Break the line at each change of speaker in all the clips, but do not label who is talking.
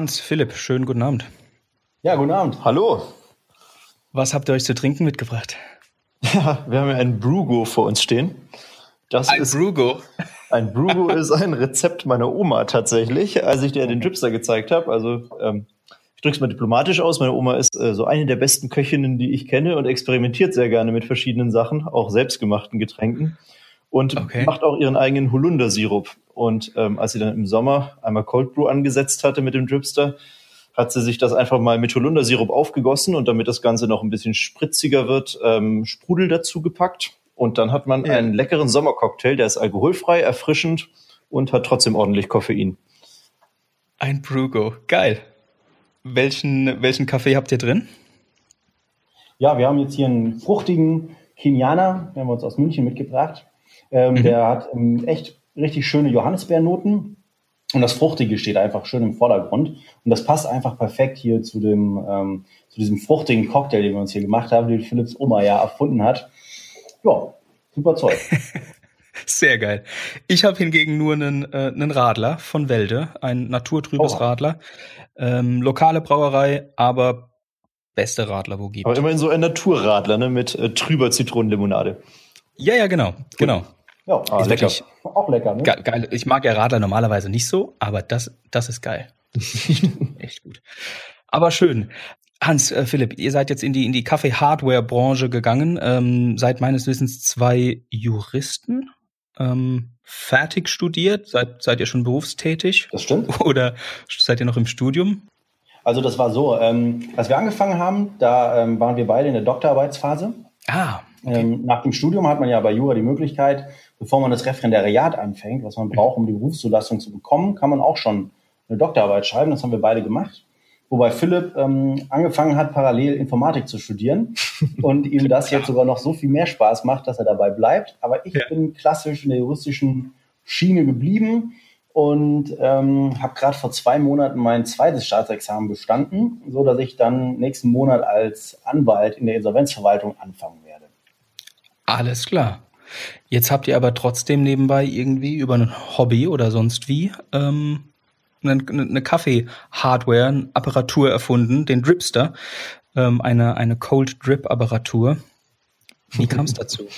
Hans, Philipp, schönen guten Abend.
Ja, guten Abend.
Hallo.
Was habt ihr euch zu trinken mitgebracht?
Ja, wir haben ja ein Brugo vor uns stehen.
Das ein ist, Brugo?
Ein Brugo ist ein Rezept meiner Oma tatsächlich, als ich dir den Dripster gezeigt habe. Also ähm, ich drücke es mal diplomatisch aus. Meine Oma ist äh, so eine der besten Köchinnen, die ich kenne und experimentiert sehr gerne mit verschiedenen Sachen, auch selbstgemachten Getränken. Und okay. macht auch ihren eigenen Holundersirup. Und ähm, als sie dann im Sommer einmal Cold Brew angesetzt hatte mit dem Dripster, hat sie sich das einfach mal mit Holundersirup aufgegossen und damit das Ganze noch ein bisschen spritziger wird, ähm, Sprudel dazu gepackt. Und dann hat man ja. einen leckeren Sommercocktail, der ist alkoholfrei, erfrischend und hat trotzdem ordentlich Koffein.
Ein Brugo, geil. Welchen, welchen Kaffee habt ihr drin?
Ja, wir haben jetzt hier einen fruchtigen Kenianer, den haben wir uns aus München mitgebracht. Ähm, mhm. Der hat ähm, echt richtig schöne Johannisbeernoten und das Fruchtige steht einfach schön im Vordergrund. Und das passt einfach perfekt hier zu dem, ähm, zu diesem fruchtigen Cocktail, den wir uns hier gemacht haben, den Philips Oma ja erfunden hat. Ja, super Zeug.
Sehr geil. Ich habe hingegen nur einen, äh, einen Radler von Welde, ein naturtrübes oh. Radler. Ähm, lokale Brauerei, aber beste Radler, wo gibt.
Aber immerhin so ein Naturradler, ne, mit äh, trüber Zitronenlimonade.
Ja, ja, genau, genau.
Ja, ah, ist lecker. Wirklich auch lecker, ne?
Geil. Ich mag ja Radler normalerweise nicht so, aber das, das ist geil. Echt gut. Aber schön. Hans, äh, Philipp, ihr seid jetzt in die, in die Kaffee-Hardware-Branche gegangen, ähm, seid meines Wissens zwei Juristen, ähm, fertig studiert, seid, seid ihr schon berufstätig?
Das stimmt.
Oder seid ihr noch im Studium?
Also das war so, ähm, als wir angefangen haben, da ähm, waren wir beide in der Doktorarbeitsphase.
Ah.
Okay. Ähm, nach dem Studium hat man ja bei Jura die Möglichkeit, bevor man das Referendariat anfängt, was man braucht, um die Berufszulassung zu bekommen, kann man auch schon eine Doktorarbeit schreiben. Das haben wir beide gemacht. Wobei Philipp ähm, angefangen hat, parallel Informatik zu studieren und ihm das jetzt sogar noch so viel mehr Spaß macht, dass er dabei bleibt. Aber ich ja. bin klassisch in der juristischen Schiene geblieben und ähm, habe gerade vor zwei Monaten mein zweites Staatsexamen bestanden, so dass ich dann nächsten Monat als Anwalt in der Insolvenzverwaltung anfangen werde.
Alles klar. Jetzt habt ihr aber trotzdem nebenbei irgendwie über ein Hobby oder sonst wie ähm, eine, eine Kaffee-Hardware, eine Apparatur erfunden, den Dripster, ähm, eine, eine Cold Drip-Apparatur. Wie kam es dazu?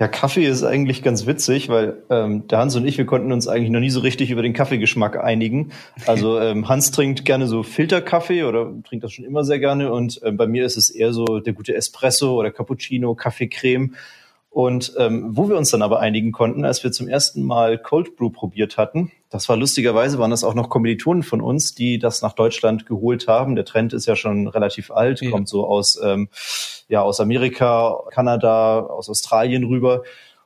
Ja, Kaffee ist eigentlich ganz witzig, weil ähm, der Hans und ich, wir konnten uns eigentlich noch nie so richtig über den Kaffeegeschmack einigen. Also ähm, Hans trinkt gerne so Filterkaffee oder trinkt das schon immer sehr gerne und ähm, bei mir ist es eher so der gute Espresso oder Cappuccino, Kaffeecreme. Und ähm, wo wir uns dann aber einigen konnten, als wir zum ersten Mal Cold Brew probiert hatten, das war lustigerweise, waren das auch noch Kommilitonen von uns, die das nach Deutschland geholt haben. Der Trend ist ja schon relativ alt, ja. kommt so aus, ähm, ja, aus Amerika, Kanada, aus Australien rüber.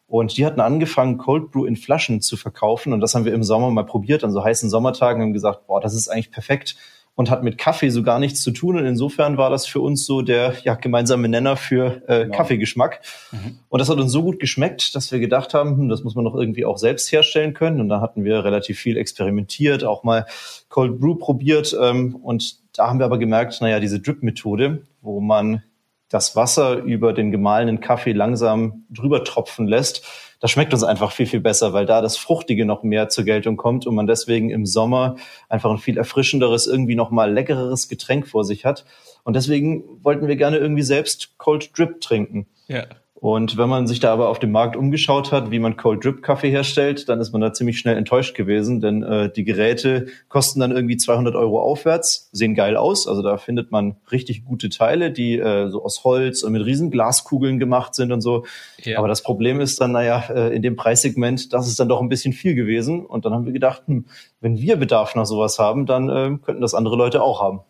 Und die hatten angefangen, Cold Brew in Flaschen zu verkaufen. Und das haben wir im Sommer mal probiert, an so heißen Sommertagen, haben gesagt, boah, das ist eigentlich perfekt und hat mit Kaffee so gar nichts zu tun. Und insofern war das für uns so der ja, gemeinsame Nenner für äh, genau. Kaffeegeschmack. Mhm. Und das hat uns so gut geschmeckt, dass wir gedacht haben, hm, das muss man doch irgendwie auch selbst herstellen können. Und da hatten wir relativ viel experimentiert, auch mal Cold Brew probiert. Ähm, und da haben wir aber gemerkt, naja, diese Drip-Methode, wo man das Wasser über den gemahlenen Kaffee langsam drüber tropfen lässt, das schmeckt uns einfach viel, viel besser, weil da das Fruchtige noch mehr zur Geltung kommt und man deswegen im Sommer einfach ein viel erfrischenderes, irgendwie noch mal leckereres Getränk vor sich hat. Und deswegen wollten wir gerne irgendwie selbst Cold Drip trinken.
Ja.
Und wenn man sich da aber auf dem Markt umgeschaut hat, wie man Cold Drip Kaffee herstellt, dann ist man da ziemlich schnell enttäuscht gewesen, denn äh, die Geräte kosten dann irgendwie 200 Euro aufwärts, sehen geil aus. Also da findet man richtig gute Teile, die äh, so aus Holz und mit riesen Glaskugeln gemacht sind und so. Ja. Aber das Problem ist dann, naja, äh, in dem Preissegment, das ist dann doch ein bisschen viel gewesen. Und dann haben wir gedacht, hm, wenn wir Bedarf nach sowas haben, dann äh, könnten das andere Leute auch haben.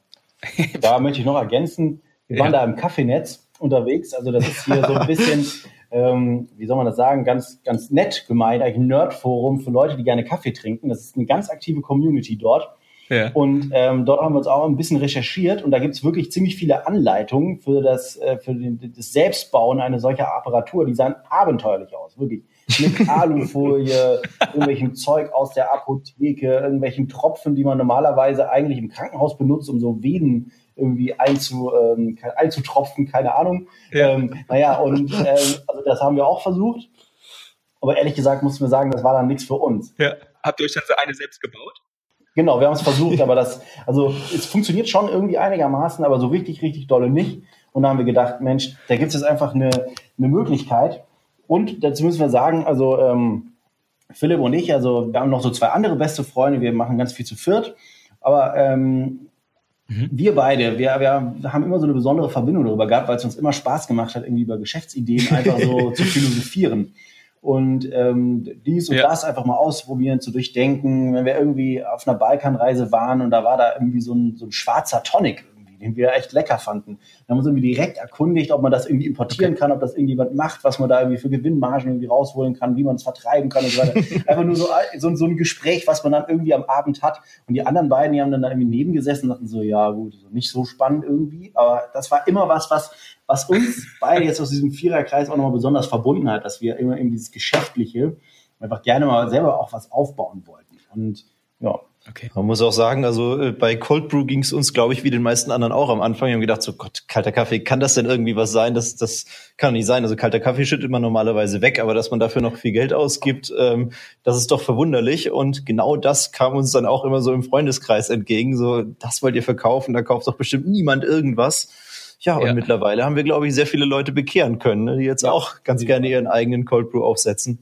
Da möchte ich noch ergänzen, wir waren ja. da im Kaffeenetz unterwegs. Also das ist hier so ein bisschen, ähm, wie soll man das sagen, ganz, ganz nett gemeint, eigentlich ein Nerdforum für Leute, die gerne Kaffee trinken. Das ist eine ganz aktive Community dort. Ja. Und ähm, dort haben wir uns auch ein bisschen recherchiert und da gibt es wirklich ziemlich viele Anleitungen für das, äh, für den, das Selbstbauen einer solcher Apparatur. Die sahen abenteuerlich aus, wirklich. Mit Alufolie, irgendwelchem Zeug aus der Apotheke, irgendwelchen Tropfen, die man normalerweise eigentlich im Krankenhaus benutzt, um so Venen irgendwie einzu, ähm, einzutropfen, keine Ahnung. Ja. Ähm, naja, und ähm, also das haben wir auch versucht. Aber ehrlich gesagt mussten wir sagen, das war dann nichts für uns.
Ja. Habt ihr euch dann so eine selbst gebaut?
Genau, wir haben es versucht, aber das, also es funktioniert schon irgendwie einigermaßen, aber so richtig, richtig dolle nicht. Und da haben wir gedacht, Mensch, da gibt es jetzt einfach eine, eine Möglichkeit. Und dazu müssen wir sagen, also ähm, Philipp und ich, also wir haben noch so zwei andere beste Freunde, wir machen ganz viel zu viert. Aber ähm, mhm. wir beide, wir, wir haben immer so eine besondere Verbindung darüber gehabt, weil es uns immer Spaß gemacht hat, irgendwie über Geschäftsideen einfach so zu philosophieren und ähm, dies und ja. das einfach mal ausprobieren, zu durchdenken. Wenn wir irgendwie auf einer Balkanreise waren und da war da irgendwie so ein, so ein schwarzer Tonic den wir echt lecker fanden. Da haben wir uns irgendwie direkt erkundigt, ob man das irgendwie importieren okay. kann, ob das irgendjemand macht, was man da irgendwie für Gewinnmargen irgendwie rausholen kann, wie man es vertreiben kann und so weiter. Einfach nur so, so, so, ein Gespräch, was man dann irgendwie am Abend hat. Und die anderen beiden, die haben dann da irgendwie nebengesessen und dachten so, ja gut, nicht so spannend irgendwie, aber das war immer was, was was uns beide jetzt aus diesem Viererkreis auch nochmal besonders verbunden hat, dass wir immer eben dieses Geschäftliche einfach gerne mal selber auch was aufbauen wollten. Und ja,
Okay. Man muss auch sagen, also äh, bei Cold Brew ging es uns, glaube ich, wie den meisten anderen auch am Anfang. Wir haben gedacht, so Gott, kalter Kaffee, kann das denn irgendwie was sein? Das, das kann nicht sein. Also kalter Kaffee schüttet man normalerweise weg, aber dass man dafür noch viel Geld ausgibt, ähm, das ist doch verwunderlich. Und genau das kam uns dann auch immer so im Freundeskreis entgegen. So, das wollt ihr verkaufen, da kauft doch bestimmt niemand irgendwas. Ja, und ja. mittlerweile haben wir, glaube ich, sehr viele Leute bekehren können, ne, die jetzt auch ganz gerne ihren eigenen Cold Brew aufsetzen.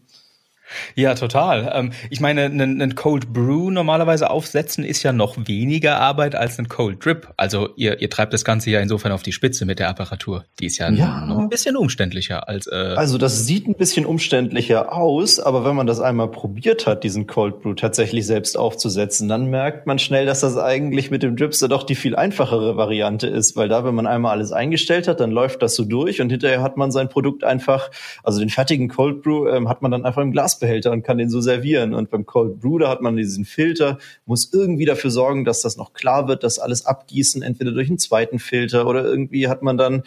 Ja, total. Ähm, ich meine, einen Cold Brew normalerweise aufsetzen ist ja noch weniger Arbeit als ein Cold Drip. Also ihr, ihr treibt das Ganze ja insofern auf die Spitze mit der Apparatur. Die ist ja, ja. noch ein bisschen umständlicher als. Äh
also das sieht ein bisschen umständlicher aus, aber wenn man das einmal probiert hat, diesen Cold Brew tatsächlich selbst aufzusetzen, dann merkt man schnell, dass das eigentlich mit dem Dripster doch die viel einfachere Variante ist, weil da, wenn man einmal alles eingestellt hat, dann läuft das so durch und hinterher hat man sein Produkt einfach, also den fertigen Cold Brew ähm, hat man dann einfach im Glas Glasbehälter und kann den so servieren. Und beim Cold Brew, da hat man diesen Filter, muss irgendwie dafür sorgen, dass das noch klar wird, dass alles abgießen, entweder durch einen zweiten Filter oder irgendwie hat man dann,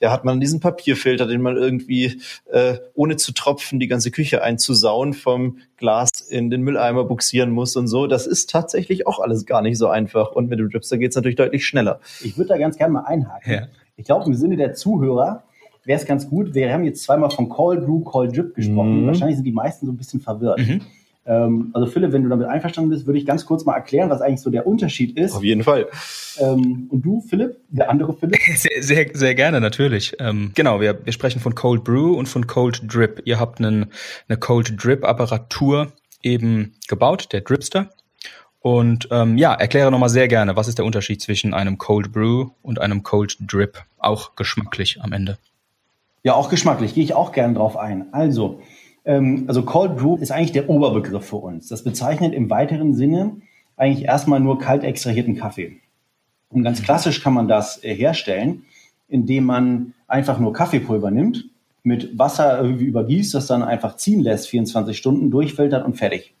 ja, hat man diesen Papierfilter, den man irgendwie, äh, ohne zu tropfen, die ganze Küche einzusauen, vom Glas in den Mülleimer buxieren muss und so. Das ist tatsächlich auch alles gar nicht so einfach. Und mit dem Dripster geht es natürlich deutlich schneller.
Ich würde da ganz gerne mal einhaken. Ja. Ich glaube, im Sinne der Zuhörer wäre es ganz gut. Wir haben jetzt zweimal von Call Brew, Call Drip gesprochen. Mhm. Wahrscheinlich sind die meisten so ein bisschen verwirrt. Mhm. Ähm, also Philipp, wenn du damit einverstanden bist, würde ich ganz kurz mal erklären, was eigentlich so der Unterschied ist.
Auf jeden Fall.
Ähm, und du, Philipp, der andere Philipp?
Sehr, sehr, sehr gerne, natürlich. Ähm, genau, wir, wir sprechen von Cold Brew und von Cold Drip. Ihr habt einen, eine Cold Drip Apparatur eben gebaut, der Dripster. Und ähm, ja, erkläre nochmal sehr gerne, was ist der Unterschied zwischen einem Cold Brew und einem Cold Drip, auch geschmacklich am Ende.
Ja, auch geschmacklich, gehe ich auch gern drauf ein. Also, ähm, also Cold Brew ist eigentlich der Oberbegriff für uns. Das bezeichnet im weiteren Sinne eigentlich erstmal nur kalt extrahierten Kaffee. Und ganz klassisch kann man das äh, herstellen, indem man einfach nur Kaffeepulver nimmt, mit Wasser irgendwie übergießt, das dann einfach ziehen lässt, 24 Stunden, durchfiltert und fertig.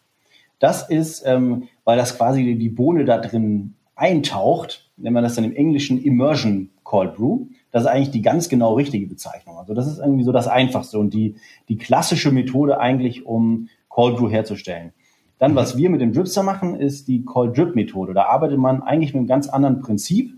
Das ist, ähm, weil das quasi die Bohne da drin eintaucht, nennt man das dann im Englischen Immersion Cold Brew. Das ist eigentlich die ganz genau richtige Bezeichnung. Also das ist irgendwie so das Einfachste und die, die klassische Methode eigentlich, um Cold Brew herzustellen. Dann, was wir mit dem Dripster machen, ist die Cold Drip Methode. Da arbeitet man eigentlich mit einem ganz anderen Prinzip.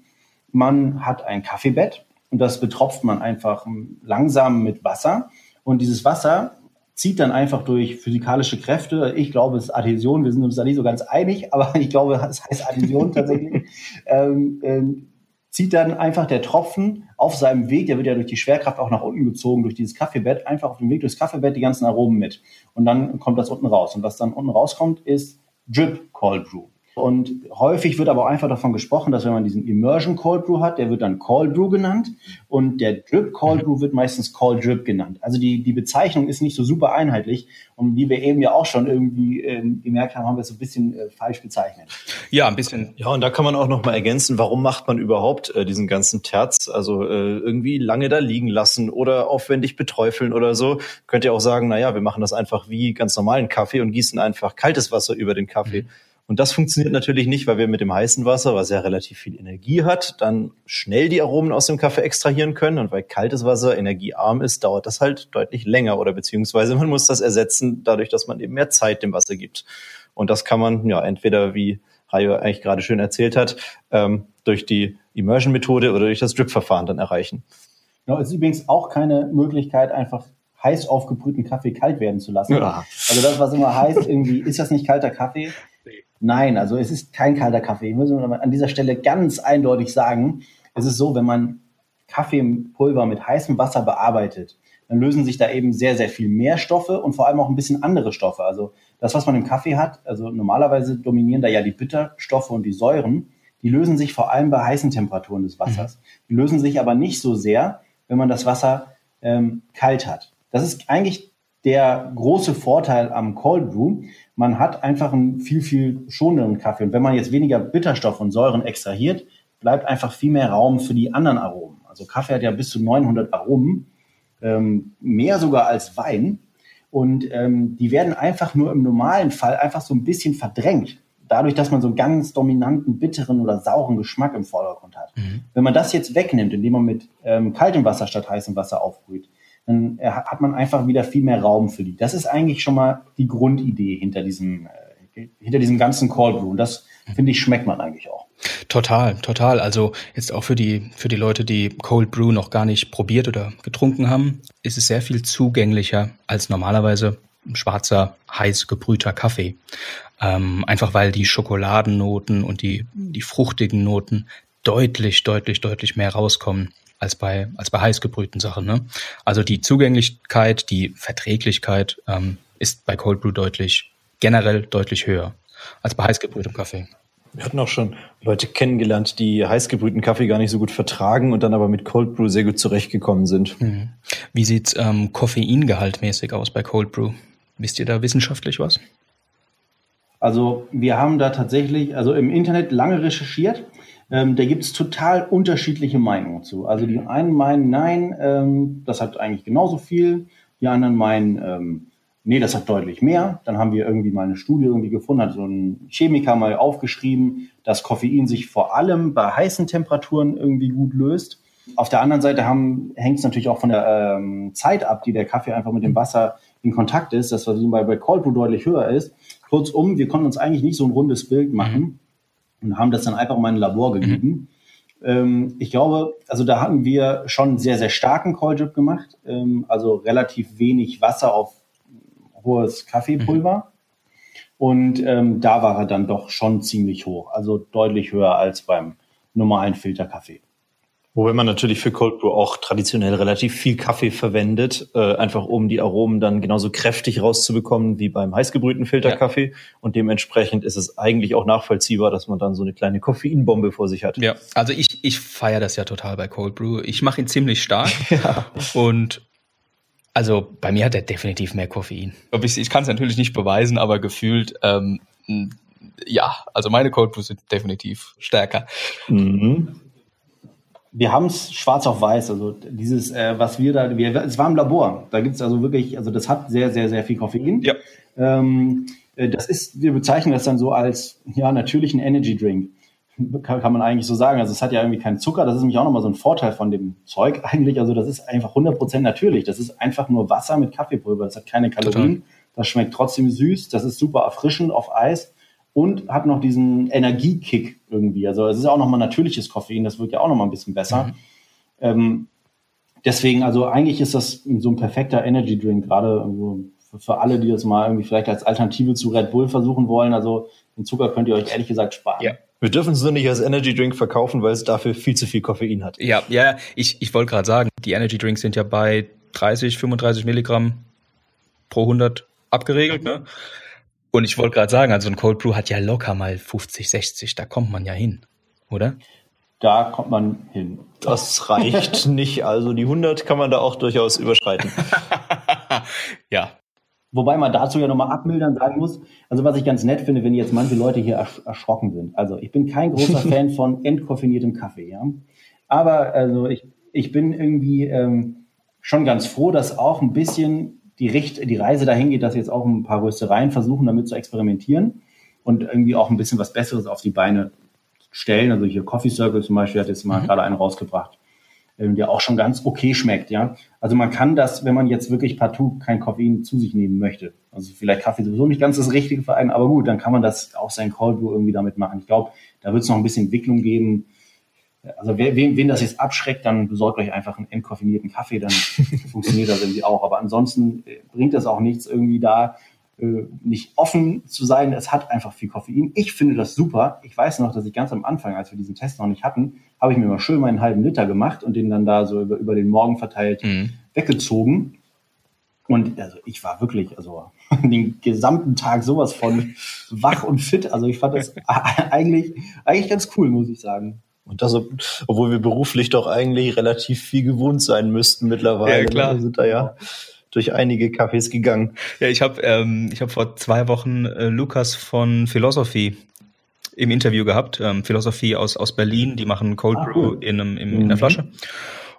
Man hat ein Kaffeebett und das betropft man einfach langsam mit Wasser. Und dieses Wasser zieht dann einfach durch physikalische Kräfte. Ich glaube, es ist Adhäsion. Wir sind uns da nicht so ganz einig, aber ich glaube, es heißt Adhäsion tatsächlich. ähm, ähm, zieht dann einfach der Tropfen auf seinem Weg, der wird ja durch die Schwerkraft auch nach unten gezogen, durch dieses Kaffeebett, einfach auf dem Weg durchs Kaffeebett die ganzen Aromen mit. Und dann kommt das unten raus. Und was dann unten rauskommt, ist Drip Cold Brew. Und häufig wird aber auch einfach davon gesprochen, dass wenn man diesen Immersion Cold Brew hat, der wird dann Cold Brew genannt und der Drip Cold Brew wird meistens Cold Drip genannt. Also die, die Bezeichnung ist nicht so super einheitlich und wie wir eben ja auch schon irgendwie ähm, gemerkt haben, haben wir es so ein bisschen äh, falsch bezeichnet.
Ja, ein bisschen. Ja, und da kann man auch noch mal ergänzen, warum macht man überhaupt äh, diesen ganzen Terz, also äh, irgendwie lange da liegen lassen oder aufwendig beträufeln oder so. Könnt ihr auch sagen, na ja, wir machen das einfach wie ganz normalen Kaffee und gießen einfach kaltes Wasser über den Kaffee. Mhm. Und das funktioniert natürlich nicht, weil wir mit dem heißen Wasser, was ja relativ viel Energie hat, dann schnell die Aromen aus dem Kaffee extrahieren können. Und weil kaltes Wasser energiearm ist, dauert das halt deutlich länger oder beziehungsweise man muss das ersetzen, dadurch, dass man eben mehr Zeit dem Wasser gibt. Und das kann man ja entweder, wie Rayo eigentlich gerade schön erzählt hat, ähm, durch die Immersion-Methode oder durch das Drip-Verfahren dann erreichen.
Genau, es ist übrigens auch keine Möglichkeit, einfach heiß aufgebrühten Kaffee kalt werden zu lassen. Ja. Also das, was immer heißt, irgendwie, ist das nicht kalter Kaffee? Nein, also es ist kein kalter Kaffee. Ich muss an dieser Stelle ganz eindeutig sagen, es ist so, wenn man Kaffeepulver mit heißem Wasser bearbeitet, dann lösen sich da eben sehr, sehr viel mehr Stoffe und vor allem auch ein bisschen andere Stoffe. Also das, was man im Kaffee hat, also normalerweise dominieren da ja die Bitterstoffe und die Säuren, die lösen sich vor allem bei heißen Temperaturen des Wassers. Mhm. Die lösen sich aber nicht so sehr, wenn man das Wasser ähm, kalt hat. Das ist eigentlich der große Vorteil am Cold Brew. Man hat einfach einen viel, viel schonenderen Kaffee. Und wenn man jetzt weniger Bitterstoff und Säuren extrahiert, bleibt einfach viel mehr Raum für die anderen Aromen. Also Kaffee hat ja bis zu 900 Aromen ähm, mehr sogar als Wein. Und ähm, die werden einfach nur im normalen Fall einfach so ein bisschen verdrängt. Dadurch, dass man so einen ganz dominanten, bitteren oder sauren Geschmack im Vordergrund hat. Mhm. Wenn man das jetzt wegnimmt, indem man mit ähm, kaltem Wasser statt heißem Wasser aufbrüht, dann äh, hat man einfach wieder viel mehr Raum für die. Das ist eigentlich schon mal die Grundidee hinter diesem, äh, hinter diesem ganzen Cold Brew. Und das, finde ich, schmeckt man eigentlich auch.
Total, total. Also jetzt auch für die, für die Leute, die Cold Brew noch gar nicht probiert oder getrunken haben, ist es sehr viel zugänglicher als normalerweise schwarzer, heiß gebrühter Kaffee. Ähm, einfach weil die Schokoladennoten und die, die fruchtigen Noten deutlich, deutlich, deutlich mehr rauskommen als bei, als bei heiß gebrühten Sachen. Ne? Also die Zugänglichkeit, die Verträglichkeit ähm, ist bei Cold Brew deutlich, generell deutlich höher als bei heiß gebrühtem Kaffee.
Wir hatten auch schon Leute kennengelernt, die heißgebrühten Kaffee gar nicht so gut vertragen und dann aber mit Cold Brew sehr gut zurechtgekommen sind. Mhm.
Wie sieht's ähm, Koffeingehaltmäßig aus bei Cold Brew? Wisst ihr da wissenschaftlich was?
Also wir haben da tatsächlich, also im Internet lange recherchiert. Ähm, da gibt es total unterschiedliche Meinungen zu. Also die einen meinen, nein, ähm, das hat eigentlich genauso viel. Die anderen meinen, ähm, nee, das hat deutlich mehr. Dann haben wir irgendwie mal eine Studie irgendwie gefunden, hat so ein Chemiker mal aufgeschrieben, dass Koffein sich vor allem bei heißen Temperaturen irgendwie gut löst. Auf der anderen Seite hängt es natürlich auch von der ähm, Zeit ab, die der Kaffee einfach mit dem Wasser in Kontakt ist, das was bei, bei Cold Brew deutlich höher ist. Kurzum, wir konnten uns eigentlich nicht so ein rundes Bild machen mhm. Und haben das dann einfach mal in ein Labor gegeben. Mhm. Ähm, ich glaube, also da hatten wir schon sehr, sehr starken Cold Drip gemacht, ähm, also relativ wenig Wasser auf hohes Kaffeepulver. Mhm. Und ähm, da war er dann doch schon ziemlich hoch, also deutlich höher als beim normalen Filterkaffee.
Wobei man natürlich für Cold Brew auch traditionell relativ viel Kaffee verwendet, äh, einfach um die Aromen dann genauso kräftig rauszubekommen wie beim heißgebrühten Filterkaffee. Ja. Und dementsprechend ist es eigentlich auch nachvollziehbar, dass man dann so eine kleine Koffeinbombe vor sich hat.
Ja, also ich, ich feiere das ja total bei Cold Brew. Ich mache ihn ziemlich stark. ja. Und also bei mir hat er definitiv mehr Koffein. Ich, ich kann es natürlich nicht beweisen, aber gefühlt, ähm, ja, also meine Cold Brews sind definitiv stärker. Mhm
wir haben es schwarz auf weiß. Also dieses, äh, was wir da, wir, es war im Labor. Da gibt es also wirklich, also das hat sehr, sehr, sehr viel Koffein. Ja. Ähm, äh, das ist, wir bezeichnen das dann so als ja natürlichen Energy Drink. Kann, kann man eigentlich so sagen. Also es hat ja irgendwie keinen Zucker. Das ist nämlich auch nochmal so ein Vorteil von dem Zeug eigentlich. Also das ist einfach 100% natürlich. Das ist einfach nur Wasser mit Kaffeepulver. Das hat keine Kalorien. Total. Das schmeckt trotzdem süß. Das ist super erfrischend auf Eis und hat noch diesen Energiekick irgendwie. Also es ist auch nochmal natürliches Koffein, das wirkt ja auch nochmal ein bisschen besser. Mhm. Ähm, deswegen, also eigentlich ist das so ein perfekter Energy Drink, gerade also für, für, alle, die das mal irgendwie vielleicht als Alternative zu Red Bull versuchen wollen. Also den Zucker könnt ihr euch ehrlich gesagt sparen.
Ja. Wir dürfen es nur nicht als Energy Drink verkaufen, weil es dafür viel zu viel Koffein hat.
Ja, ja, ich, ich wollte gerade sagen, die Energy Drinks sind ja bei 30, 35 Milligramm pro 100 abgeregelt. Ne? Und ich wollte gerade sagen, also ein Cold Brew hat ja locker mal 50, 60, da kommt man ja hin, oder?
Da kommt man hin.
Das reicht nicht, also die 100 kann man da auch durchaus überschreiten.
ja. Wobei man dazu ja nochmal abmildern sagen muss, also was ich ganz nett finde, wenn jetzt manche Leute hier ersch erschrocken sind. Also ich bin kein großer Fan von entkoffiniertem Kaffee, ja. Aber also ich, ich bin irgendwie ähm, schon ganz froh, dass auch ein bisschen die, Richt die Reise dahin geht, dass jetzt auch ein paar Röstereien versuchen, damit zu experimentieren und irgendwie auch ein bisschen was Besseres auf die Beine stellen. Also hier Coffee Circle zum Beispiel hat jetzt mal mhm. gerade einen rausgebracht, ähm, der auch schon ganz okay schmeckt, ja. Also man kann das, wenn man jetzt wirklich partout kein Koffein zu sich nehmen möchte, also vielleicht Kaffee sowieso nicht ganz das Richtige für einen, aber gut, dann kann man das auch sein Cold Brew irgendwie damit machen. Ich glaube, da wird es noch ein bisschen Entwicklung geben, also wer, wen, wen das jetzt abschreckt, dann besorgt euch einfach einen entkoffinierten Kaffee, dann funktioniert das irgendwie auch. Aber ansonsten äh, bringt das auch nichts irgendwie da äh, nicht offen zu sein. Es hat einfach viel Koffein. Ich finde das super. Ich weiß noch, dass ich ganz am Anfang, als wir diesen Test noch nicht hatten, habe ich mir mal schön meinen halben Liter gemacht und den dann da so über, über den Morgen verteilt mhm. weggezogen. Und also ich war wirklich, also den gesamten Tag sowas von wach und fit. Also ich fand das eigentlich, eigentlich ganz cool, muss ich sagen.
Und das, obwohl wir beruflich doch eigentlich relativ viel gewohnt sein müssten mittlerweile. Ja,
ne? klar.
Wir sind da ja durch einige Cafés gegangen.
Ja, ich habe ähm, ich hab vor zwei Wochen äh, Lukas von Philosophy im Interview gehabt. Ähm, Philosophy aus, aus Berlin, die machen Cold ah, Brew in, einem, in, in der mhm. Flasche.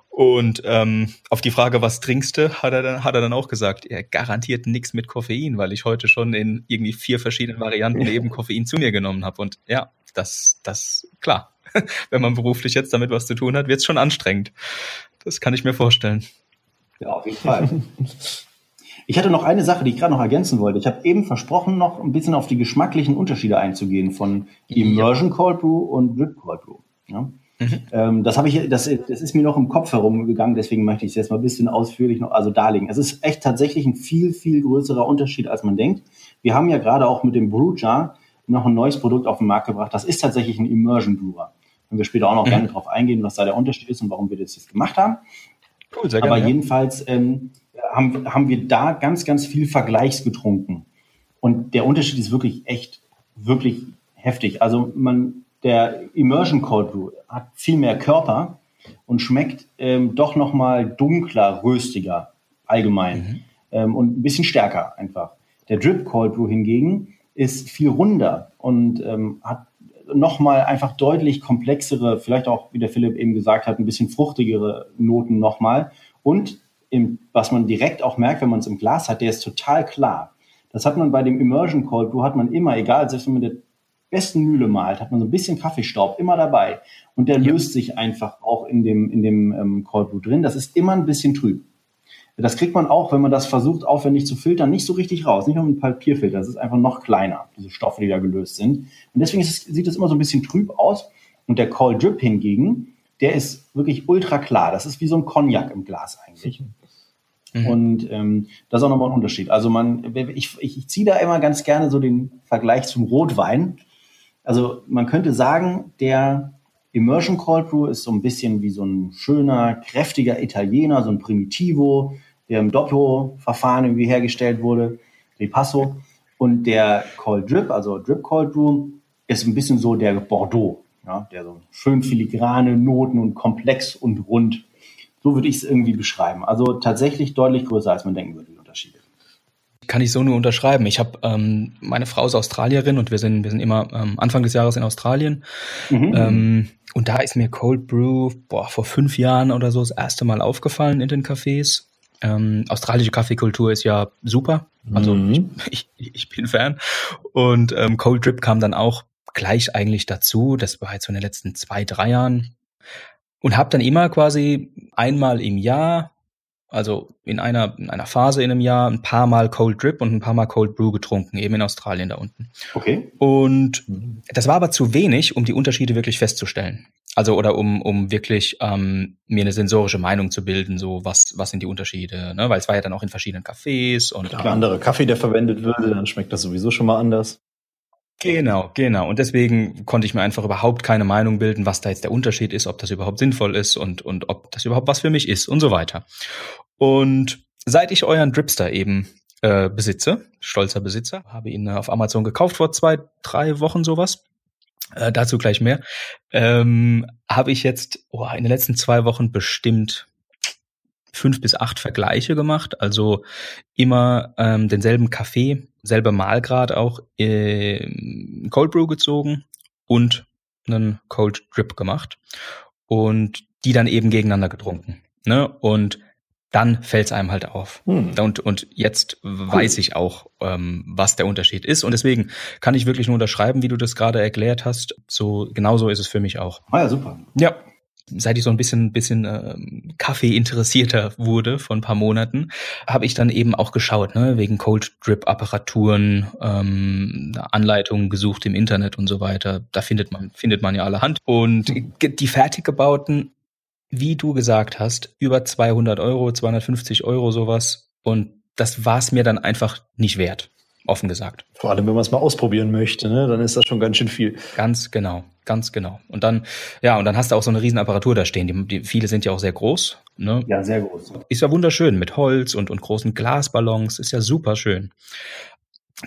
Und ähm, auf die Frage, was trinkst du, hat er dann, hat er dann auch gesagt, er garantiert nichts mit Koffein, weil ich heute schon in irgendwie vier verschiedenen Varianten eben Koffein zu mir genommen habe. Und ja, das, das, klar, wenn man beruflich jetzt damit was zu tun hat, wird es schon anstrengend. Das kann ich mir vorstellen.
Ja, auf jeden Fall. Ich hatte noch eine Sache, die ich gerade noch ergänzen wollte. Ich habe eben versprochen, noch ein bisschen auf die geschmacklichen Unterschiede einzugehen von Immersion Cold Brew und Drip Cold Brew. Ja? Mhm. Ähm, das habe ich, das, das ist mir noch im Kopf herumgegangen, deswegen möchte ich es jetzt mal ein bisschen ausführlich noch also darlegen. Es ist echt tatsächlich ein viel, viel größerer Unterschied, als man denkt. Wir haben ja gerade auch mit dem Brew Jar noch ein neues Produkt auf den Markt gebracht. Das ist tatsächlich ein Immersion Brewer. Wenn wir später auch noch mhm. gerne darauf eingehen, was da der Unterschied ist und warum wir das jetzt gemacht haben. Cool, sehr gerne. Aber jedenfalls ähm, haben, haben wir da ganz, ganz viel Vergleichs getrunken. Und der Unterschied ist wirklich echt, wirklich heftig. Also man, der Immersion Cold Brew hat viel mehr Körper und schmeckt ähm, doch noch mal dunkler, röstiger allgemein mhm. ähm, und ein bisschen stärker einfach. Der Drip Cold Brew hingegen ist viel runder und ähm, hat noch mal einfach deutlich komplexere, vielleicht auch, wie der Philipp eben gesagt hat, ein bisschen fruchtigere Noten noch mal. Und im, was man direkt auch merkt, wenn man es im Glas hat, der ist total klar. Das hat man bei dem Immersion Cold Brew, hat man immer, egal, selbst wenn man der besten Mühle malt, hat man so ein bisschen Kaffeestaub immer dabei. Und der ja. löst sich einfach auch in dem, in dem ähm, Cold Brew drin. Das ist immer ein bisschen trüb. Das kriegt man auch, wenn man das versucht, aufwendig zu filtern, nicht so richtig raus. Nicht nur mit Papierfilter. Das ist einfach noch kleiner, diese Stoffe, die da gelöst sind. Und deswegen es, sieht es immer so ein bisschen trüb aus. Und der Cold Drip hingegen, der ist wirklich ultra klar. Das ist wie so ein Cognac im Glas eigentlich. Mhm. Und ähm, das ist auch nochmal ein Unterschied. Also man, ich, ich, ich ziehe da immer ganz gerne so den Vergleich zum Rotwein. Also man könnte sagen, der Immersion Cold Brew ist so ein bisschen wie so ein schöner, kräftiger Italiener, so ein Primitivo, der im Doppio-Verfahren irgendwie hergestellt wurde, Ripasso. Und der Cold Drip, also Drip Cold Brew, ist ein bisschen so der Bordeaux, ja, der so schön filigrane Noten und komplex und rund. So würde ich es irgendwie beschreiben. Also tatsächlich deutlich größer, als man denken würde, die Unterschiede.
Kann ich so nur unterschreiben. Ich habe ähm, meine Frau ist Australierin und wir sind wir sind immer ähm, Anfang des Jahres in Australien. Mhm. Ähm, und da ist mir Cold Brew boah, vor fünf Jahren oder so das erste Mal aufgefallen in den Cafés. Ähm, australische Kaffeekultur ist ja super. Also mhm. ich, ich, ich bin Fan. Und ähm, Cold Drip kam dann auch gleich eigentlich dazu. Das war jetzt so in den letzten zwei, drei Jahren. Und habe dann immer quasi einmal im Jahr, also in einer, in einer Phase in einem Jahr, ein paar Mal Cold Drip und ein paar Mal Cold Brew getrunken, eben in Australien da unten.
Okay.
Und das war aber zu wenig, um die Unterschiede wirklich festzustellen. Also oder um, um wirklich ähm, mir eine sensorische Meinung zu bilden, so was, was sind die Unterschiede, ne? Weil es war ja dann auch in verschiedenen Cafés und.
Klar, andere Kaffee, der verwendet würde, dann schmeckt das sowieso schon mal anders.
Genau, genau. Und deswegen konnte ich mir einfach überhaupt keine Meinung bilden, was da jetzt der Unterschied ist, ob das überhaupt sinnvoll ist und, und ob das überhaupt was für mich ist und so weiter. Und seit ich euren Dripster eben äh, besitze, stolzer Besitzer, habe ihn auf Amazon gekauft vor zwei, drei Wochen sowas. Äh, dazu gleich mehr. Ähm, habe ich jetzt oh, in den letzten zwei Wochen bestimmt fünf bis acht Vergleiche gemacht, also immer ähm, denselben Kaffee, selber Mahlgrad auch äh, Cold Brew gezogen und einen Cold Drip gemacht und die dann eben gegeneinander getrunken. Ne? Und dann fällt es einem halt auf. Hm. Und, und jetzt weiß ich auch, ähm, was der Unterschied ist. Und deswegen kann ich wirklich nur unterschreiben, wie du das gerade erklärt hast. So genauso ist es für mich auch.
Ah ja, super.
Ja seit ich so ein bisschen, bisschen äh, Kaffee interessierter wurde von ein paar Monaten, habe ich dann eben auch geschaut, ne, wegen Cold Drip Apparaturen, ähm, Anleitungen gesucht im Internet und so weiter. Da findet man, findet man ja allerhand. Und die fertig gebauten, wie du gesagt hast, über 200 Euro, 250 Euro sowas. Und das war es mir dann einfach nicht wert. offen gesagt.
Vor allem, wenn man es mal ausprobieren möchte, ne, dann ist das schon ganz schön viel.
Ganz genau, ganz genau. Und dann, ja, und dann hast du auch so eine riesen Apparatur da stehen. Die, die viele sind ja auch sehr groß. Ne?
Ja, sehr groß.
Ist ja wunderschön mit Holz und, und großen Glasballons. Ist ja super schön.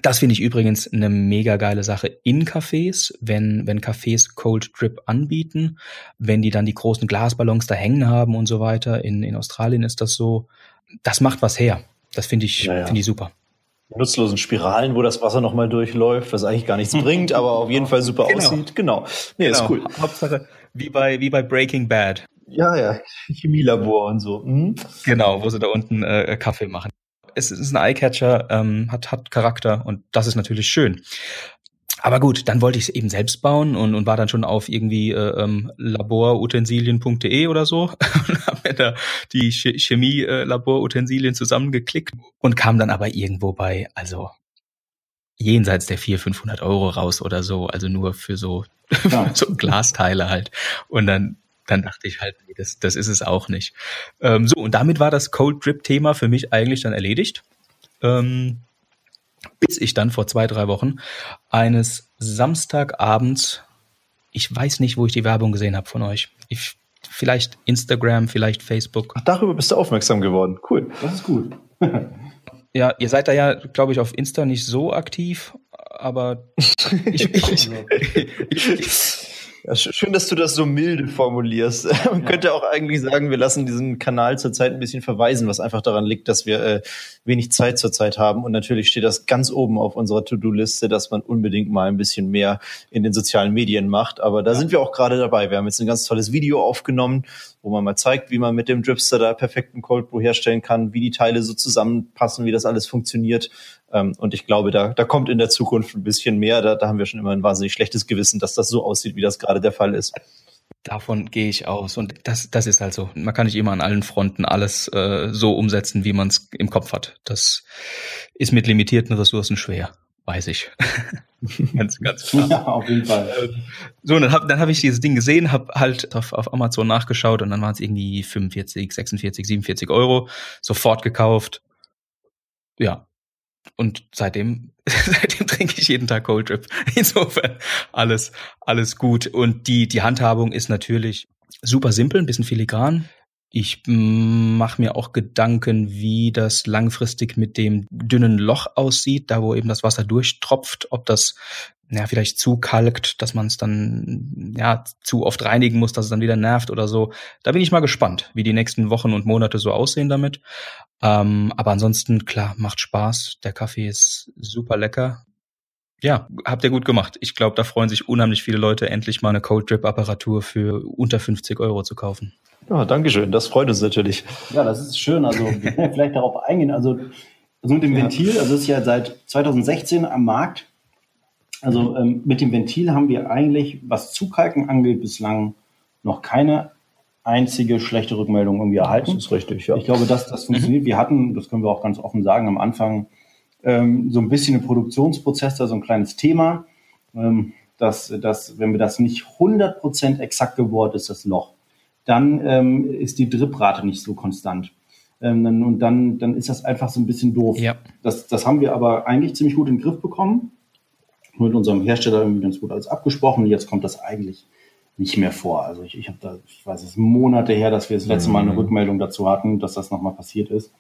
Das finde ich übrigens eine mega geile Sache in Cafés, wenn, wenn Cafés Cold Drip anbieten, wenn die dann die großen Glasballons da hängen haben und so weiter. In, in Australien ist das so. Das macht was her. Das finde ich, ja, ja. finde ich super
nutzlosen Spiralen, wo das Wasser nochmal durchläuft, was eigentlich gar nichts bringt, aber auf jeden Fall super genau. aussieht. Genau.
Nee, genau. ist cool. Hauptsache, wie bei, wie bei Breaking Bad.
Ja, ja, Chemielabor und so. Mhm.
Genau, wo sie da unten äh, Kaffee machen. Es ist ein Eyecatcher, ähm, hat, hat Charakter und das ist natürlich schön. Aber gut, dann wollte ich es eben selbst bauen und, und war dann schon auf irgendwie äh, ähm, laborutensilien.de oder so und habe mir da die Chemie-Laborutensilien äh, zusammengeklickt und kam dann aber irgendwo bei, also jenseits der 400, 500 Euro raus oder so, also nur für so, ja. so Glasteile halt. Und dann dann dachte ich halt, nee, das, das ist es auch nicht. Ähm, so, und damit war das Cold Drip-Thema für mich eigentlich dann erledigt. Ähm, bis ich dann vor zwei, drei Wochen eines Samstagabends, ich weiß nicht, wo ich die Werbung gesehen habe von euch. Ich, vielleicht Instagram, vielleicht Facebook.
Ach, darüber bist du aufmerksam geworden. Cool.
Das ist gut.
ja, ihr seid da ja, glaube ich, auf Insta nicht so aktiv, aber ich, ich,
ich, ja, schön, dass du das so milde formulierst. Man ja. könnte auch eigentlich sagen, wir lassen diesen Kanal zurzeit ein bisschen verweisen, was einfach daran liegt, dass wir äh, wenig Zeit zurzeit haben. Und natürlich steht das ganz oben auf unserer To-Do-Liste, dass man unbedingt mal ein bisschen mehr in den sozialen Medien macht. Aber da ja. sind wir auch gerade dabei. Wir haben jetzt ein ganz tolles Video aufgenommen, wo man mal zeigt, wie man mit dem Dripster da perfekten Cold Brew herstellen kann, wie die Teile so zusammenpassen, wie das alles funktioniert. Ähm, und ich glaube, da, da kommt in der Zukunft ein bisschen mehr. Da, da haben wir schon immer ein wahnsinnig schlechtes Gewissen, dass das so aussieht, wie das gerade der Fall ist.
Davon gehe ich aus. Und das, das ist halt so. Man kann nicht immer an allen Fronten alles äh, so umsetzen, wie man es im Kopf hat. Das ist mit limitierten Ressourcen schwer, weiß ich. ganz, ganz klar. Ja, auf jeden Fall. Ähm, so, dann habe dann hab ich dieses Ding gesehen, habe halt auf, auf Amazon nachgeschaut und dann waren es irgendwie 45, 46, 47 Euro. Sofort gekauft. Ja, und seitdem, seitdem trinke ich jeden Tag Cold Drip. Insofern alles, alles gut. Und die, die Handhabung ist natürlich super simpel, ein bisschen filigran. Ich mache mir auch Gedanken, wie das langfristig mit dem dünnen Loch aussieht, da wo eben das Wasser durchtropft, ob das ja, vielleicht zu kalkt, dass man es dann ja zu oft reinigen muss, dass es dann wieder nervt oder so. Da bin ich mal gespannt, wie die nächsten Wochen und Monate so aussehen damit. Ähm, aber ansonsten, klar, macht Spaß. Der Kaffee ist super lecker. Ja, habt ihr gut gemacht. Ich glaube, da freuen sich unheimlich viele Leute, endlich mal eine Cold Drip Apparatur für unter 50 Euro zu kaufen.
Ja, danke schön. Das freut uns natürlich.
Ja, das ist schön. Also, wir können vielleicht darauf eingehen. Also, also mit dem Ventil, also ist ja seit 2016 am Markt. Also ähm, mit dem Ventil haben wir eigentlich, was Zukalken angeht, bislang noch keine einzige schlechte Rückmeldung irgendwie erhalten.
Das ist richtig, ja.
Ich glaube, dass das funktioniert. Mhm. Wir hatten, das können wir auch ganz offen sagen, am Anfang ähm, so ein bisschen ein Produktionsprozess, da so ein kleines Thema, ähm, dass, dass, wenn wir das nicht 100% exakt gebohrt ist, das Loch, dann ähm, ist die Driprate nicht so konstant. Ähm, und dann, dann ist das einfach so ein bisschen doof. Ja. Das, das haben wir aber eigentlich ziemlich gut in den Griff bekommen. Mit unserem Hersteller irgendwie ganz gut alles abgesprochen. Jetzt kommt das eigentlich nicht mehr vor. Also ich, ich habe da, ich weiß, es Monate her, dass wir das letzte Mal eine mhm. Rückmeldung dazu hatten, dass das nochmal passiert ist.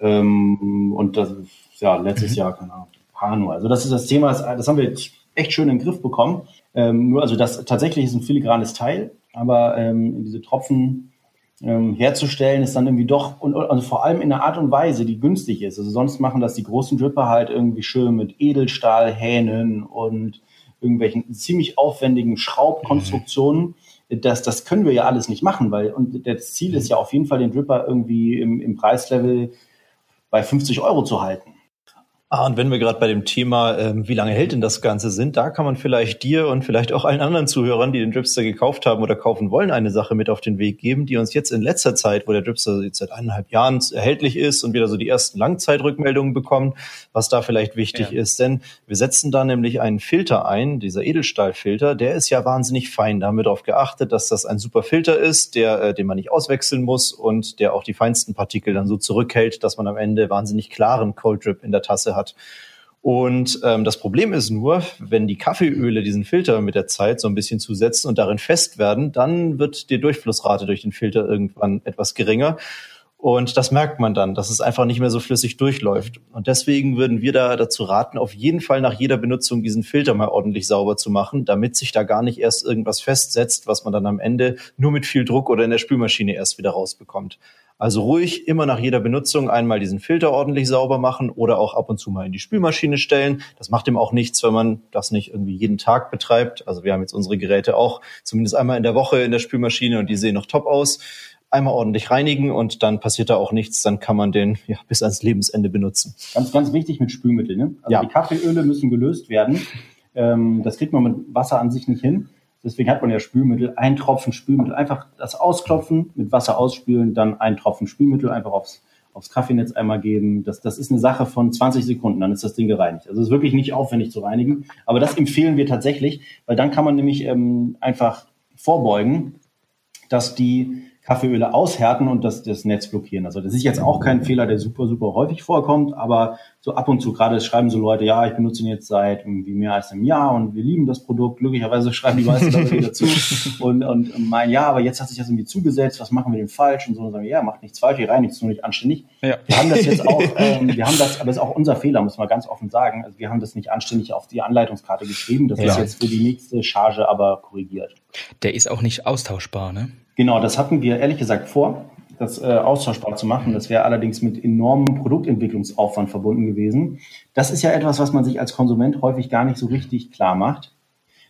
Ähm, und das ist ja letztes mhm. Jahr, keine Ahnung, Pano. Also das ist das Thema, das haben wir echt schön in den Griff bekommen. Ähm, nur, also das tatsächlich ist ein filigranes Teil, aber ähm, diese Tropfen ähm, herzustellen ist dann irgendwie doch, und, also vor allem in einer Art und Weise, die günstig ist. Also sonst machen das die großen Dripper halt irgendwie schön mit Edelstahlhähnen und irgendwelchen ziemlich aufwendigen Schraubkonstruktionen. Mhm. Das, das können wir ja alles nicht machen, weil und das Ziel ist ja auf jeden Fall, den Dripper irgendwie im, im Preislevel bei 50 Euro zu halten.
Ah, und wenn wir gerade bei dem Thema, ähm, wie lange hält denn das Ganze sind, da kann man vielleicht dir und vielleicht auch allen anderen Zuhörern, die den Dripster gekauft haben oder kaufen wollen, eine Sache mit auf den Weg geben, die uns jetzt in letzter Zeit, wo der Dripster jetzt seit eineinhalb Jahren erhältlich ist und wieder so die ersten Langzeitrückmeldungen bekommen, was da vielleicht wichtig ja. ist. Denn wir setzen da nämlich einen Filter ein, dieser Edelstahlfilter, der ist ja wahnsinnig fein. Da haben wir darauf geachtet, dass das ein super Filter ist, der, äh, den man nicht auswechseln muss und der auch die feinsten Partikel dann so zurückhält, dass man am Ende wahnsinnig klaren Cold Drip in der Tasse hat hat. Und ähm, das Problem ist nur, wenn die Kaffeeöle diesen Filter mit der Zeit so ein bisschen zusetzen und darin fest werden, dann wird die Durchflussrate durch den Filter irgendwann etwas geringer. Und das merkt man dann, dass es einfach nicht mehr so flüssig durchläuft. Und deswegen würden wir da dazu raten, auf jeden Fall nach jeder Benutzung diesen Filter mal ordentlich sauber zu machen, damit sich da gar nicht erst irgendwas festsetzt, was man dann am Ende nur mit viel Druck oder in der Spülmaschine erst wieder rausbekommt. Also ruhig immer nach jeder Benutzung einmal diesen Filter ordentlich sauber machen oder auch ab und zu mal in die Spülmaschine stellen. Das macht ihm auch nichts, wenn man das nicht irgendwie jeden Tag betreibt. Also wir haben jetzt unsere Geräte auch zumindest einmal in der Woche in der Spülmaschine und die sehen noch top aus einmal ordentlich reinigen und dann passiert da auch nichts. Dann kann man den ja, bis ans Lebensende benutzen.
Ganz, ganz wichtig mit Spülmittel. Ne? Also ja. die Kaffeeöle müssen gelöst werden. Ähm, das kriegt man mit Wasser an sich nicht hin. Deswegen hat man ja Spülmittel, ein Tropfen Spülmittel, einfach das ausklopfen, mit Wasser ausspülen, dann ein Tropfen Spülmittel einfach aufs, aufs Kaffeenetz einmal geben. Das, das ist eine Sache von 20 Sekunden, dann ist das Ding gereinigt. Also es ist wirklich nicht aufwendig zu reinigen, aber das empfehlen wir tatsächlich, weil dann kann man nämlich ähm, einfach vorbeugen, dass die Kaffeeöle aushärten und das, das Netz blockieren. Also das ist jetzt auch kein Fehler, der super, super häufig vorkommt, aber so ab und zu gerade schreiben so Leute, ja, ich benutze ihn jetzt seit irgendwie mehr als einem Jahr und wir lieben das Produkt. Glücklicherweise schreiben die meisten Leute wieder zu und, und meinen, ja, aber jetzt hat sich das irgendwie zugesetzt, was machen wir denn falsch? Und so und sagen, ja, macht nichts falsch, ihr reinigt es nur nicht anständig. Ja. Wir haben das jetzt auch, ähm, wir haben das, aber das ist auch unser Fehler, muss man ganz offen sagen. Also wir haben das nicht anständig auf die Anleitungskarte geschrieben. Das ja. ist jetzt für die nächste Charge aber korrigiert.
Der ist auch nicht austauschbar, ne?
Genau, das hatten wir ehrlich gesagt vor, das äh, austauschbar zu machen. Das wäre allerdings mit enormem Produktentwicklungsaufwand verbunden gewesen. Das ist ja etwas, was man sich als Konsument häufig gar nicht so richtig klar macht,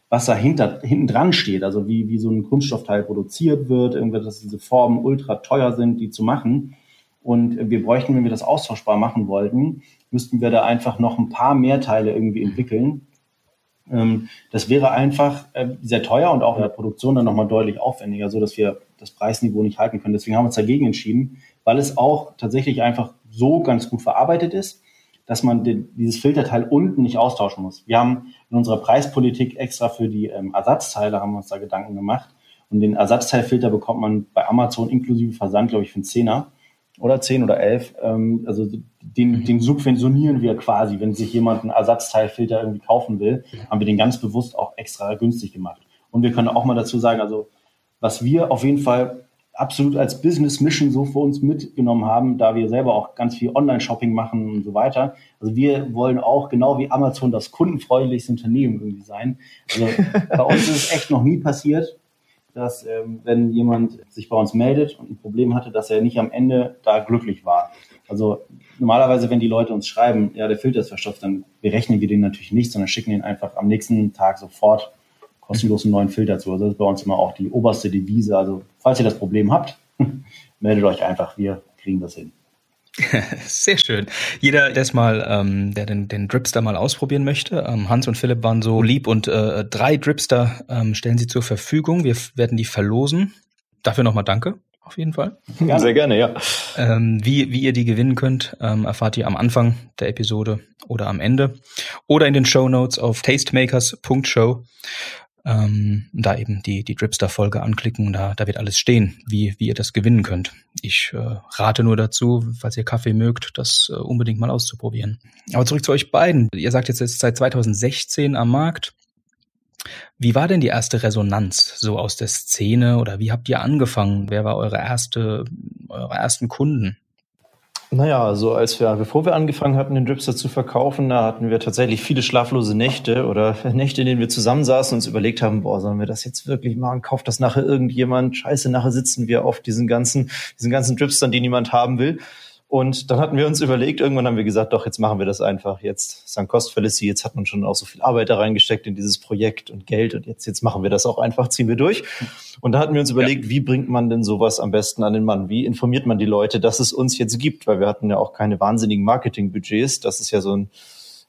was da hinten dran steht. Also wie, wie so ein Kunststoffteil produziert wird, irgendwie, dass diese Formen ultra teuer sind, die zu machen. Und wir bräuchten, wenn wir das austauschbar machen wollten, müssten wir da einfach noch ein paar mehr Teile irgendwie entwickeln, ähm, das wäre einfach äh, sehr teuer und auch in der Produktion dann nochmal deutlich aufwendiger, so dass wir das Preisniveau nicht halten können. Deswegen haben wir uns dagegen entschieden, weil es auch tatsächlich einfach so ganz gut verarbeitet ist, dass man den, dieses Filterteil unten nicht austauschen muss. Wir haben in unserer Preispolitik extra für die ähm, Ersatzteile haben wir uns da Gedanken gemacht. Und den Ersatzteilfilter bekommt man bei Amazon inklusive Versand, glaube ich, für einen Zehner oder zehn oder elf. Ähm, also den, mhm. den subventionieren wir quasi, wenn sich jemand einen Ersatzteilfilter irgendwie kaufen will, haben wir den ganz bewusst auch extra günstig gemacht. Und wir können auch mal dazu sagen, also was wir auf jeden Fall absolut als Business Mission so für uns mitgenommen haben, da wir selber auch ganz viel Online-Shopping machen und so weiter. Also wir wollen auch genau wie Amazon das kundenfreundlichste Unternehmen irgendwie sein. Also bei uns ist es echt noch nie passiert, dass ähm, wenn jemand sich bei uns meldet und ein Problem hatte, dass er nicht am Ende da glücklich war. Also normalerweise, wenn die Leute uns schreiben, ja, der Filter ist verstopft, dann berechnen wir den natürlich nicht, sondern schicken den einfach am nächsten Tag sofort kostenlos einen neuen Filter zu. Also das ist bei uns immer auch die oberste Devise. Also falls ihr das Problem habt, meldet euch einfach, wir kriegen das hin.
Sehr schön. Jeder, der mal, ähm, der den, den Dripster mal ausprobieren möchte, ähm, Hans und Philipp waren so lieb und äh, drei Dripster ähm, stellen sie zur Verfügung. Wir werden die verlosen. Dafür nochmal danke, auf jeden Fall.
Ja, sehr gerne, ja.
Ähm, wie, wie ihr die gewinnen könnt, ähm, erfahrt ihr am Anfang der Episode oder am Ende oder in den Show Notes auf tastemakers.show ähm, da eben die, die Dripster-Folge anklicken. Da, da wird alles stehen, wie, wie ihr das gewinnen könnt. Ich äh, rate nur dazu, falls ihr Kaffee mögt, das äh, unbedingt mal auszuprobieren. Aber zurück zu euch beiden. Ihr sagt jetzt, jetzt seit 2016 am Markt. Wie war denn die erste Resonanz so aus der Szene oder wie habt ihr angefangen? Wer war eure erste, eure ersten Kunden?
Naja, also als wir, bevor wir angefangen hatten, den Dripster zu verkaufen, da hatten wir tatsächlich viele schlaflose Nächte oder Nächte, in denen wir zusammensaßen und uns überlegt haben, boah, sollen wir das jetzt wirklich machen? Kauft das nachher irgendjemand? Scheiße, nachher sitzen wir auf diesen ganzen, diesen ganzen Dripstern, die niemand haben will. Und dann hatten wir uns überlegt, irgendwann haben wir gesagt, doch, jetzt machen wir das einfach. Jetzt St. Fallacy, jetzt hat man schon auch so viel Arbeit da reingesteckt in dieses Projekt und Geld und jetzt, jetzt machen wir das auch einfach, ziehen wir durch. Und da hatten wir uns überlegt, ja. wie bringt man denn sowas am besten an den Mann? Wie informiert man die Leute, dass es uns jetzt gibt? Weil wir hatten ja auch keine wahnsinnigen Marketingbudgets. Das ist ja so ein,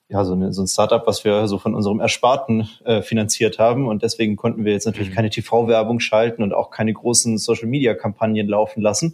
ja, so, eine, so ein Startup, was wir so von unserem Ersparten äh, finanziert haben. Und deswegen konnten wir jetzt natürlich mhm. keine TV-Werbung schalten und auch keine großen Social-Media-Kampagnen laufen lassen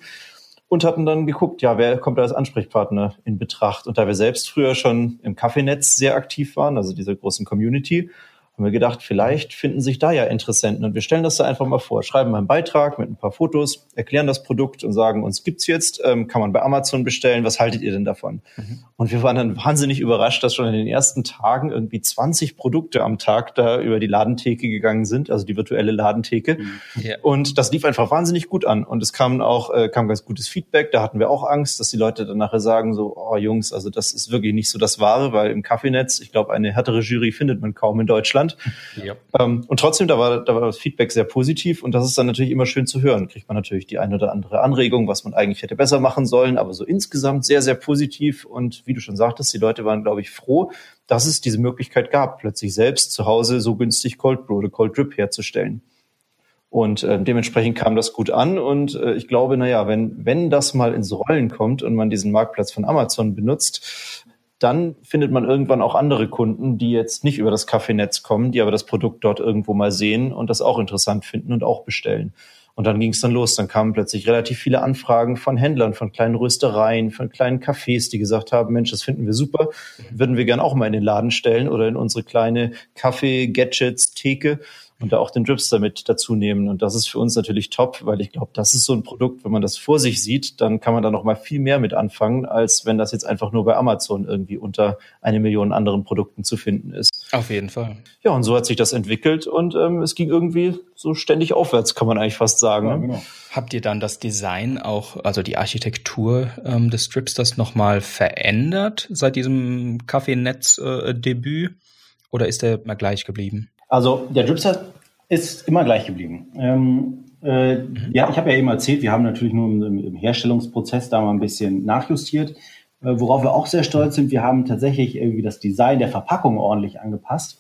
und hatten dann geguckt, ja, wer kommt da als Ansprechpartner in Betracht? Und da wir selbst früher schon im Kaffeenetz sehr aktiv waren, also dieser großen Community, haben wir gedacht, vielleicht finden sich da ja Interessenten und wir stellen das da einfach mal vor, schreiben mal einen Beitrag mit ein paar Fotos, erklären das Produkt und sagen uns, gibt's jetzt, ähm, kann man bei Amazon bestellen, was haltet ihr denn davon? Mhm. Und wir waren dann wahnsinnig überrascht, dass schon in den ersten Tagen irgendwie 20 Produkte am Tag da über die Ladentheke gegangen sind, also die virtuelle Ladentheke. Mhm. Yeah. Und das lief einfach wahnsinnig gut an und es kam auch, äh, kam ganz gutes Feedback, da hatten wir auch Angst, dass die Leute dann nachher sagen so, oh Jungs, also das ist wirklich nicht so das Wahre, weil im Kaffeenetz, ich glaube, eine härtere Jury findet man kaum in Deutschland. Ja. Ähm, und trotzdem, da war, da war das Feedback sehr positiv und das ist dann natürlich immer schön zu hören. Kriegt man natürlich die eine oder andere Anregung, was man eigentlich hätte besser machen sollen, aber so insgesamt sehr, sehr positiv und wie du schon sagtest, die Leute waren, glaube ich, froh, dass es diese Möglichkeit gab, plötzlich selbst zu Hause so günstig Cold Brew oder Cold Drip herzustellen. Und äh, dementsprechend kam das gut an. Und äh, ich glaube, naja, wenn, wenn das mal ins Rollen kommt und man diesen Marktplatz von Amazon benutzt, dann findet man irgendwann auch andere Kunden, die jetzt nicht über das Kaffeenetz kommen, die aber das Produkt dort irgendwo mal sehen und das auch interessant finden und auch bestellen. Und dann ging es dann los. Dann kamen plötzlich relativ viele Anfragen von Händlern, von kleinen Röstereien, von kleinen Cafés, die gesagt haben, Mensch, das finden wir super, würden wir gern auch mal in den Laden stellen oder in unsere kleine Kaffee-Gadgets-Theke und da auch den Dripster mit dazu nehmen. Und das ist für uns natürlich top, weil ich glaube, das ist so ein Produkt, wenn man das vor sich sieht, dann kann man da noch mal viel mehr mit anfangen, als wenn das jetzt einfach nur bei Amazon irgendwie unter eine Million anderen Produkten zu finden ist.
Auf jeden Fall.
Ja, und so hat sich das entwickelt und ähm, es ging irgendwie so ständig aufwärts, kann man eigentlich fast sagen. Ja,
ne? genau. Habt ihr dann das Design auch, also die Architektur ähm, des Stripsters nochmal verändert seit diesem Kaffeenetz-Debüt? Äh, oder ist der mal gleich geblieben?
Also der Dripster ist immer gleich geblieben. Ähm, äh, ja, ich habe ja eben erzählt, wir haben natürlich nur im, im, Herstellungsprozess da mal ein bisschen nachjustiert. Äh, worauf wir auch sehr stolz sind, wir haben tatsächlich irgendwie das Design der Verpackung ordentlich angepasst.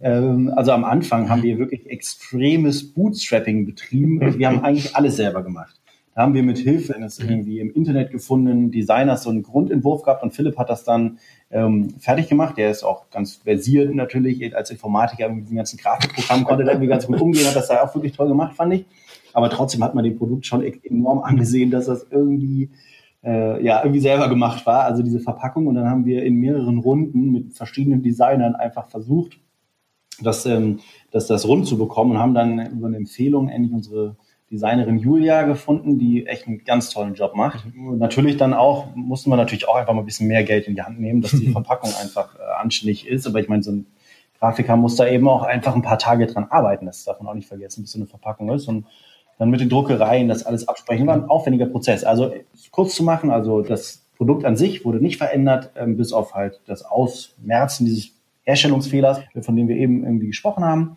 Ähm, also am Anfang haben wir wirklich extremes Bootstrapping betrieben. Wir haben eigentlich alles selber gemacht. Da haben wir mit Hilfe eines irgendwie im Internet gefundenen Designers so einen Grundentwurf gehabt und Philipp hat das dann ähm, fertig gemacht. Der ist auch ganz versiert natürlich als Informatiker mit dem ganzen Grafikprogramm, konnte da irgendwie ganz gut umgehen, hat das da auch wirklich toll gemacht, fand ich. Aber trotzdem hat man dem Produkt schon e- enorm angesehen, dass das irgendwie äh, ja irgendwie selber gemacht war, also diese Verpackung. Und dann haben wir in mehreren Runden mit verschiedenen Designern einfach versucht, das, ähm, das, das rund zu bekommen und haben dann über eine Empfehlung endlich unsere Designerin Julia gefunden, die echt einen ganz tollen Job macht. Und natürlich dann auch, mussten wir natürlich auch einfach mal ein bisschen mehr Geld in die Hand nehmen, dass die Verpackung einfach äh, anständig ist. Aber ich meine, so ein Grafiker muss da eben auch einfach ein paar Tage dran arbeiten. Das darf man auch nicht vergessen, bis so eine Verpackung ist. Und dann mit den Druckereien das alles absprechen. War ein aufwendiger Prozess. Also kurz zu machen, also das Produkt an sich wurde nicht verändert, ähm, bis auf halt das Ausmerzen dieses Herstellungsfehlers, von dem wir eben irgendwie gesprochen haben.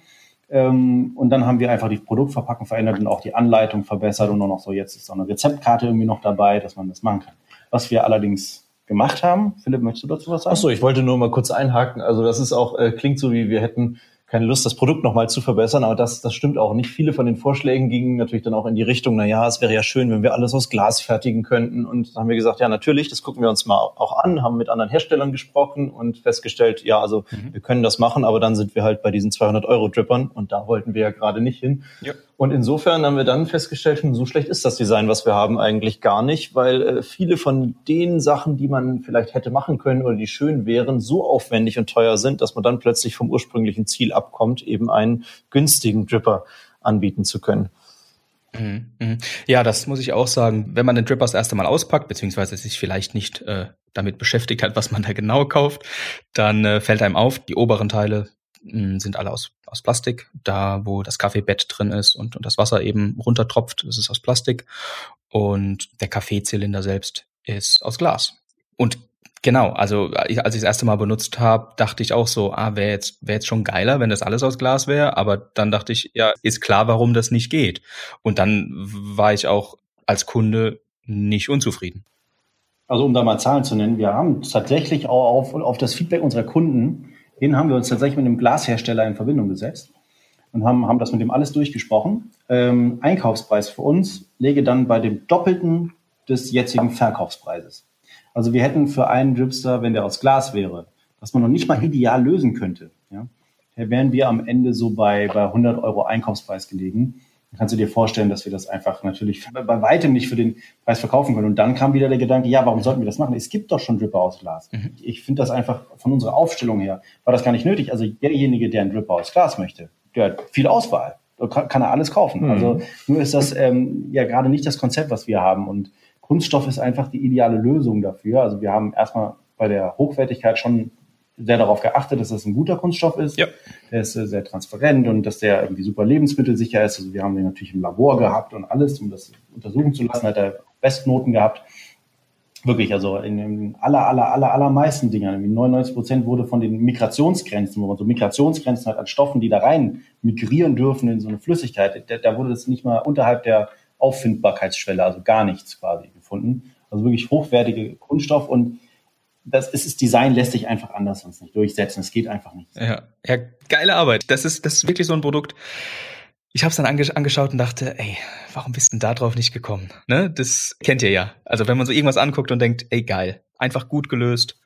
Ähm, und dann haben wir einfach die Produktverpackung verändert und auch die Anleitung verbessert und nur noch so, jetzt ist so eine Rezeptkarte irgendwie noch dabei, dass man das machen kann. Was wir allerdings gemacht haben, Philipp, möchtest du dazu was sagen?
Achso, ich wollte nur mal kurz einhaken. Also das ist auch, äh, klingt so, wie wir hätten keine Lust, das Produkt nochmal zu verbessern, aber das, das stimmt auch nicht. Viele von den Vorschlägen gingen natürlich dann auch in die Richtung, na ja, es wäre ja schön, wenn wir alles aus Glas fertigen könnten. Und dann haben wir gesagt, ja, natürlich, das gucken wir uns mal auch an, haben mit anderen Herstellern gesprochen und festgestellt, ja, also mhm. wir können das machen, aber dann sind wir halt bei diesen 200 Euro Drippern und da wollten wir ja gerade nicht hin. Ja. Und insofern haben wir dann festgestellt, hm, so schlecht ist das Design, was wir haben, eigentlich gar nicht, weil äh, viele von den Sachen, die man vielleicht hätte machen können oder die schön wären, so aufwendig und teuer sind, dass man dann plötzlich vom ursprünglichen Ziel abkommt, eben einen günstigen Dripper anbieten zu können.
Mhm, mhm. Ja, das muss ich auch sagen. Wenn man den Dripper das erste Mal auspackt, beziehungsweise sich vielleicht nicht äh, damit beschäftigt hat, was man da genau kauft, dann äh, fällt einem auf, die oberen Teile sind alle aus, aus Plastik. Da, wo das Kaffeebett drin ist und, und das Wasser eben runtertropft, das ist aus Plastik. Und der Kaffeezylinder selbst ist aus Glas. Und genau, also als ich das erste Mal benutzt habe, dachte ich auch so, ah, wäre jetzt, wäre jetzt schon geiler, wenn das alles aus Glas wäre. Aber dann dachte ich, ja, ist klar, warum das nicht geht. Und dann war ich auch als Kunde nicht unzufrieden.
Also um da mal Zahlen zu nennen, wir haben tatsächlich auch auf, auf das Feedback unserer Kunden hin haben wir uns tatsächlich mit einem Glashersteller in Verbindung gesetzt und haben, haben das mit dem alles durchgesprochen. Ähm, Einkaufspreis für uns läge dann bei dem Doppelten des jetzigen Verkaufspreises. Also wir hätten für einen Dripster, wenn der aus Glas wäre, was man noch nicht mal ideal lösen könnte, ja, wären wir am Ende so bei, bei 100 Euro Einkaufspreis gelegen. Kannst du dir vorstellen, dass wir das einfach natürlich bei weitem nicht für den Preis verkaufen können. Und dann kam wieder der Gedanke, ja, warum sollten wir das machen? Es gibt doch schon Dripper aus Glas. Mhm. Ich finde das einfach von unserer Aufstellung her, war das gar nicht nötig. Also derjenige, der einen Dripper aus Glas möchte, der hat viel Auswahl. Da kann, er alles kaufen. Mhm. Also nur ist das ähm, ja gerade nicht das Konzept, was wir haben. Und Kunststoff ist einfach die ideale Lösung dafür. Also wir haben erstmal bei der Hochwertigkeit schon sehr darauf geachtet, dass das ein guter Kunststoff ist. Ja. Der ist äh, sehr transparent und dass der irgendwie super lebensmittelsicher ist. Also wir haben den natürlich im Labor gehabt und alles, um das untersuchen zu lassen, hat er Bestnoten gehabt. Wirklich, also in den aller, aller, aller, allermeisten Dingern, 99 Prozent wurde von den Migrationsgrenzen, wo man so Migrationsgrenzen hat an Stoffen, die da rein migrieren dürfen in so eine Flüssigkeit, da, da wurde das nicht mal unterhalb der Auffindbarkeitsschwelle, also gar nichts quasi gefunden. Also wirklich hochwertige Kunststoff und das ist, das Design lässt sich einfach anders sonst nicht durchsetzen. Es geht einfach nicht.
Ja, ja geile Arbeit. Das ist, das ist wirklich so ein Produkt. Ich habe es dann ange angeschaut und dachte, ey, warum bist du denn da drauf nicht gekommen? Ne? Das kennt ihr ja. Also wenn man so irgendwas anguckt und denkt, ey, geil, einfach gut gelöst,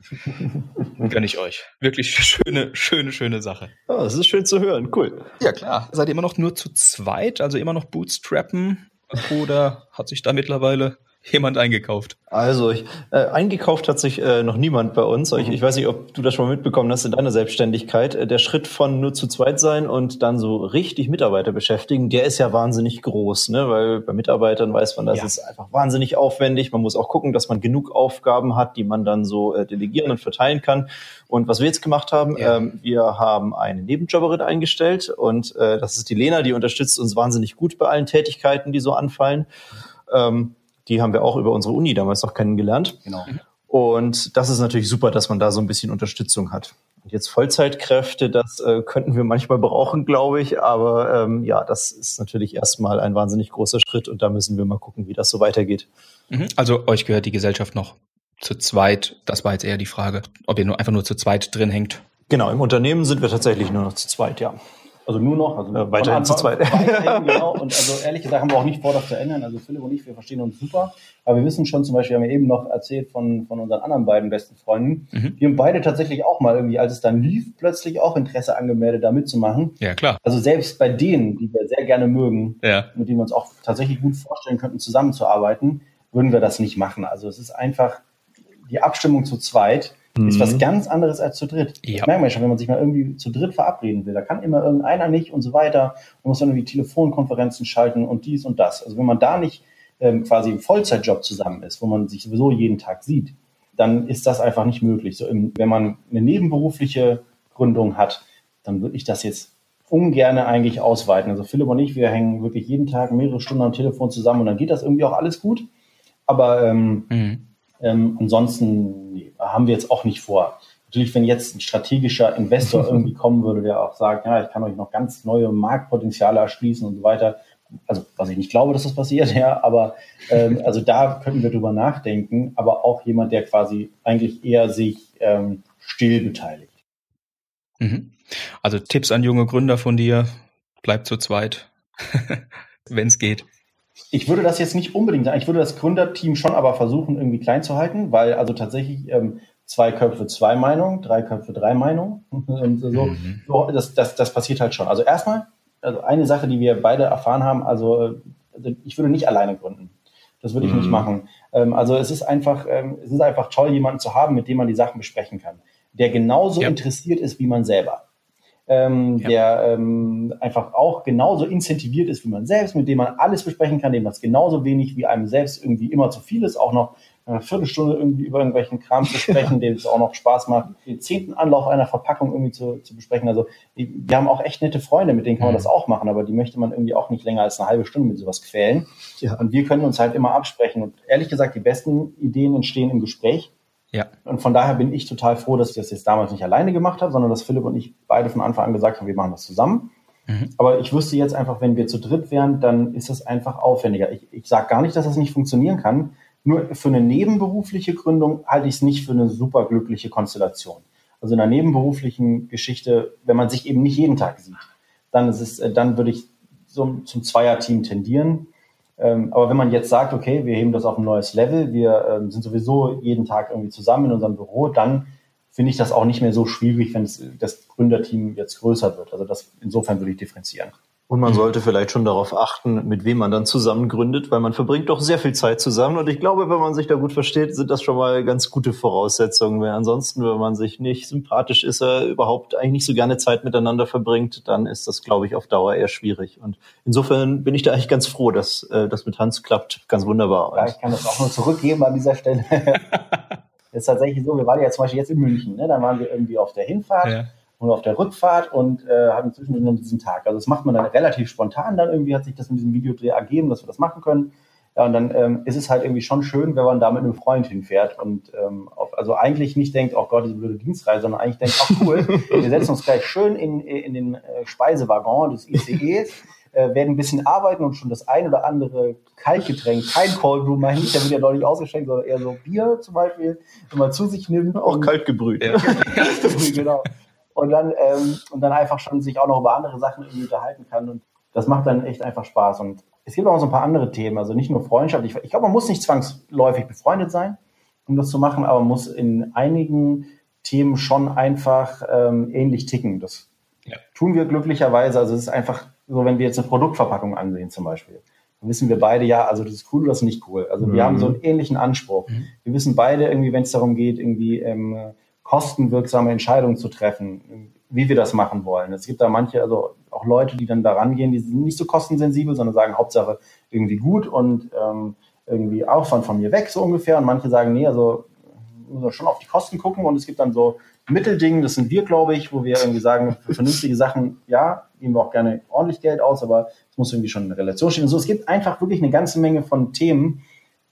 gönne ich euch. Wirklich schöne, schöne, schöne Sache.
Oh, das ist schön zu hören. Cool.
Ja, klar. Seid ihr immer noch nur zu zweit, also immer noch Bootstrappen? Oder hat sich da mittlerweile jemand eingekauft?
Also, ich, äh, eingekauft hat sich äh, noch niemand bei uns. Ich, ich weiß nicht, ob du das schon mal mitbekommen hast in deiner Selbstständigkeit. Äh, der Schritt von nur zu zweit sein und dann so richtig Mitarbeiter beschäftigen, der ist ja wahnsinnig groß, ne? Weil bei Mitarbeitern weiß man, das ja. ist einfach wahnsinnig aufwendig. Man muss auch gucken, dass man genug Aufgaben hat, die man dann so äh, delegieren und verteilen kann. Und was wir jetzt gemacht haben, ja. ähm, wir haben eine Nebenjobberin eingestellt und äh, das ist die Lena, die unterstützt uns wahnsinnig gut bei allen Tätigkeiten, die so anfallen. Ähm, die haben wir auch über unsere Uni damals noch kennengelernt. Genau. Und das ist natürlich super, dass man da so ein bisschen Unterstützung hat. Und jetzt Vollzeitkräfte, das äh, könnten wir manchmal brauchen, glaube ich. Aber ähm, ja, das ist natürlich erstmal ein wahnsinnig großer Schritt und da müssen wir mal gucken, wie das so weitergeht.
Mhm. Also euch gehört die Gesellschaft noch zu zweit. Das war jetzt eher die Frage, ob ihr nur einfach nur zu zweit drin hängt.
Genau, im Unternehmen sind wir tatsächlich nur noch zu zweit, ja.
Also nur noch, also
ja, weiterhin zu zweit.
Weiterhin, genau. Und also ehrlich gesagt haben wir auch nicht vor, das zu ändern. Also Philipp und ich, wir verstehen uns super. Aber wir wissen schon zum Beispiel, haben wir eben noch erzählt von, von unseren anderen beiden besten Freunden. Mhm. Die haben beide tatsächlich auch mal irgendwie, als es dann lief, plötzlich auch Interesse angemeldet, da mitzumachen.
Ja, klar.
Also selbst bei denen, die wir sehr gerne mögen, ja. mit denen wir uns auch tatsächlich gut vorstellen könnten, zusammenzuarbeiten, würden wir das nicht machen. Also es ist einfach die Abstimmung zu zweit mhm. ist was mhm. ganz anderes als zu dritt. Ja. Das merkt man schon, wenn man sich mal irgendwie zu dritt verabreden will. Da kann immer irgendeiner nicht und so weiter. Man muss dann irgendwie Telefonkonferenzen schalten und dies und das. Also wenn man da nicht ähm, quasi im Vollzeitjob zusammen ist, wo man sich sowieso jeden Tag sieht, dann ist das einfach nicht möglich. So im, wenn man eine nebenberufliche Gründung hat, dann würde ich das jetzt ungern eigentlich ausweiten. Also Philipp und ich, wir hängen wirklich jeden Tag mehrere Stunden am Telefon zusammen und dann geht das irgendwie auch alles gut. Aber ähm, mhm. Ähm, ansonsten nee, haben wir jetzt auch nicht vor. Natürlich, wenn jetzt ein strategischer Investor irgendwie kommen würde, der auch sagt, ja, ich kann euch noch ganz neue Marktpotenziale erschließen und so weiter. Also, was ich nicht glaube, dass das passiert, ja, aber ähm, also da könnten wir drüber nachdenken, aber auch jemand, der quasi eigentlich eher sich ähm, still beteiligt.
Mhm. Also Tipps an junge Gründer von dir, bleibt zu zweit, wenn es geht.
Ich würde das jetzt nicht unbedingt sagen. Ich würde das Gründerteam schon aber versuchen, irgendwie klein zu halten, weil also tatsächlich ähm, zwei Köpfe, zwei Meinungen, drei Köpfe, drei Meinungen. Und so, mhm. so das, das, das passiert halt schon. Also erstmal, also eine Sache, die wir beide erfahren haben, also, also ich würde nicht alleine gründen. Das würde ich mhm. nicht machen. Ähm, also es ist einfach, ähm, es ist einfach toll, jemanden zu haben, mit dem man die Sachen besprechen kann, der genauso ja. interessiert ist wie man selber ähm, ja. der ähm, einfach auch genauso incentiviert ist wie man selbst, mit dem man alles besprechen kann, dem das genauso wenig wie einem selbst irgendwie immer zu viel ist, auch noch eine Viertelstunde irgendwie über irgendwelchen Kram zu sprechen, dem es auch noch Spaß macht, den zehnten Anlauf einer Verpackung irgendwie zu, zu besprechen. Also wir haben auch echt nette Freunde, mit denen kann man mhm. das auch machen, aber die möchte man irgendwie auch nicht länger als eine halbe Stunde mit sowas quälen. Ja. Und wir können uns halt immer absprechen. Und ehrlich gesagt, die besten Ideen entstehen im Gespräch. Ja. Und von daher bin ich total froh, dass ich das jetzt damals nicht alleine gemacht habe, sondern dass Philipp und ich beide von Anfang an gesagt haben, wir machen das zusammen. Mhm. Aber ich wüsste jetzt einfach, wenn wir zu dritt wären, dann ist es einfach aufwendiger. Ich, ich sage gar nicht, dass das nicht funktionieren kann. Nur für eine nebenberufliche Gründung halte ich es nicht für eine super glückliche Konstellation. Also in einer nebenberuflichen Geschichte, wenn man sich eben nicht jeden Tag sieht, dann ist es, dann würde ich so zum Zweierteam tendieren. Ähm, aber wenn man jetzt sagt, okay, wir heben das auf ein neues Level, wir ähm, sind sowieso jeden Tag irgendwie zusammen in unserem Büro, dann finde ich das auch nicht mehr so schwierig, wenn es, das Gründerteam jetzt größer wird. Also das insofern würde ich differenzieren.
Und man mhm. sollte vielleicht schon darauf achten, mit wem man dann zusammen gründet, weil man verbringt doch sehr viel Zeit zusammen. Und ich glaube, wenn man sich da gut versteht, sind das schon mal ganz gute Voraussetzungen. Weil ansonsten, wenn man sich nicht sympathisch ist, er überhaupt eigentlich nicht so gerne Zeit miteinander verbringt, dann ist das, glaube ich, auf Dauer eher schwierig. Und insofern bin ich da eigentlich ganz froh, dass äh, das mit Hans klappt. Ganz wunderbar.
Ja, ich kann das auch nur zurückgeben an dieser Stelle. Es ist tatsächlich so, wir waren ja zum Beispiel jetzt in München, ne? dann waren wir irgendwie auf der Hinfahrt. Ja und auf der Rückfahrt und äh, hatten zwischendurch diesen Tag. Also das macht man dann relativ spontan dann irgendwie, hat sich das mit diesem Videodreh ergeben, dass wir das machen können. Ja, und dann ähm, ist es halt irgendwie schon schön, wenn man da mit einem Freund hinfährt und ähm, auf, also eigentlich nicht denkt, oh Gott, diese blöde Dienstreise, sondern eigentlich denkt, ach cool, wir setzen uns gleich schön in, in den äh, Speisewaggon des ICEs, äh, werden ein bisschen arbeiten und schon das ein oder andere Kaltgetränk, kein Cold Brew, meine ich, der wird ja deutlich ausgeschenkt, sondern eher so Bier zum Beispiel, wenn man zu sich nimmt.
Auch kalt gebrüht. Ja.
genau und dann, ähm, und dann einfach schon sich auch noch über andere Sachen irgendwie unterhalten kann. Und das macht dann echt einfach Spaß. Und es gibt auch noch so ein paar andere Themen, also nicht nur Freundschaft. Ich, ich glaube, man muss nicht zwangsläufig befreundet sein, um das zu machen, aber man muss in einigen Themen schon einfach ähm, ähnlich ticken. Das ja. tun wir glücklicherweise. Also es ist einfach so, wenn wir jetzt eine Produktverpackung ansehen zum Beispiel, dann wissen wir beide, ja, also das ist cool oder das ist nicht cool. Also wir mhm. haben so einen ähnlichen Anspruch. Mhm. Wir wissen beide irgendwie, wenn es darum geht, irgendwie ähm, kostenwirksame Entscheidungen zu treffen, wie wir das machen wollen. Es gibt da manche, also auch Leute, die dann da rangehen, die sind nicht so kostensensibel, sondern sagen Hauptsache irgendwie gut und ähm, irgendwie Aufwand von mir weg, so ungefähr. Und manche sagen, nee, also muss man schon auf die Kosten gucken. Und es gibt dann so Mittelding, das sind wir, glaube ich, wo wir irgendwie sagen, für vernünftige Sachen, ja, geben wir auch gerne ordentlich Geld aus, aber es muss irgendwie schon in Relation stehen. Und so, es gibt einfach wirklich eine ganze Menge von Themen,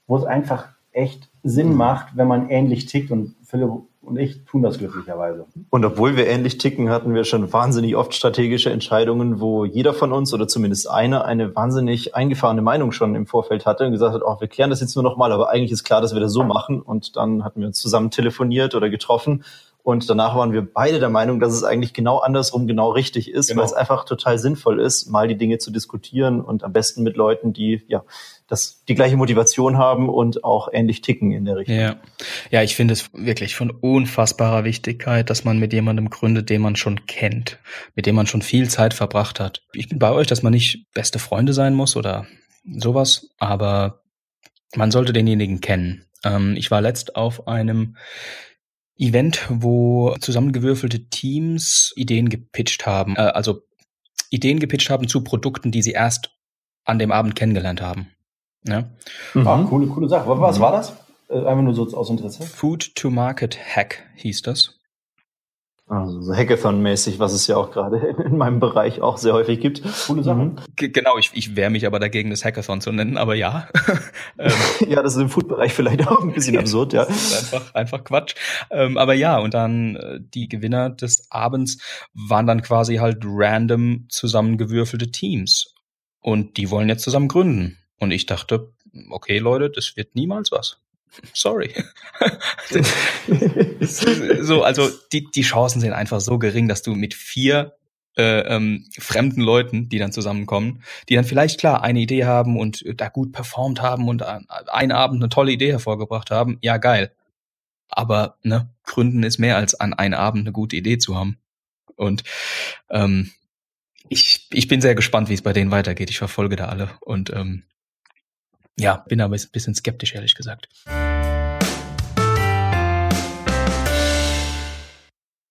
wo es einfach echt Sinn macht, wenn man ähnlich tickt. Und Philipp und ich tun das glücklicherweise.
Und obwohl wir ähnlich ticken, hatten wir schon wahnsinnig oft strategische Entscheidungen, wo jeder von uns oder zumindest einer eine wahnsinnig eingefahrene Meinung schon im Vorfeld hatte und gesagt hat, oh, wir klären das jetzt nur noch mal, aber eigentlich ist klar, dass wir das so machen. Und dann hatten wir uns zusammen telefoniert oder getroffen und danach waren wir beide der Meinung, dass es eigentlich genau andersrum genau richtig ist, genau. weil es einfach total sinnvoll ist, mal die Dinge zu diskutieren und am besten mit Leuten, die ja das die gleiche Motivation haben und auch ähnlich ticken in der Richtung.
Ja, ja ich finde es wirklich von unfassbarer Wichtigkeit, dass man mit jemandem gründet, den man schon kennt, mit dem man schon viel Zeit verbracht hat. Ich bin bei euch, dass man nicht beste Freunde sein muss oder sowas, aber man sollte denjenigen kennen. Ähm, ich war letzt auf einem Event, wo zusammengewürfelte Teams Ideen gepitcht haben, äh, also Ideen gepitcht haben zu Produkten, die sie erst an dem Abend kennengelernt haben. Ja.
Mhm. Ah, coole, coole Sache. Was war das? Äh, einfach nur so aus Interesse.
Food to Market Hack hieß das.
Also so Hackathon-mäßig, was es ja auch gerade in meinem Bereich auch sehr häufig gibt.
Coole Sachen. Mhm. Genau, ich, ich wehre mich aber dagegen, das Hackathon zu nennen, aber ja.
Ja, das ist im Food-Bereich vielleicht auch ein bisschen absurd, ja.
Das ist einfach, einfach Quatsch. Ähm, aber ja, und dann äh, die Gewinner des Abends waren dann quasi halt random zusammengewürfelte Teams. Und die wollen jetzt zusammen gründen. Und ich dachte, okay, Leute, das wird niemals was. Sorry. so, also die, die Chancen sind einfach so gering, dass du mit vier äh, ähm, fremden Leuten, die dann zusammenkommen, die dann vielleicht klar eine Idee haben und da gut performt haben und einen Abend eine tolle Idee hervorgebracht haben, ja geil. Aber ne, Gründen ist mehr als an einem Abend eine gute Idee zu haben. Und ähm, ich, ich bin sehr gespannt, wie es bei denen weitergeht. Ich verfolge da alle und ähm, ja, bin aber ein bisschen skeptisch, ehrlich gesagt.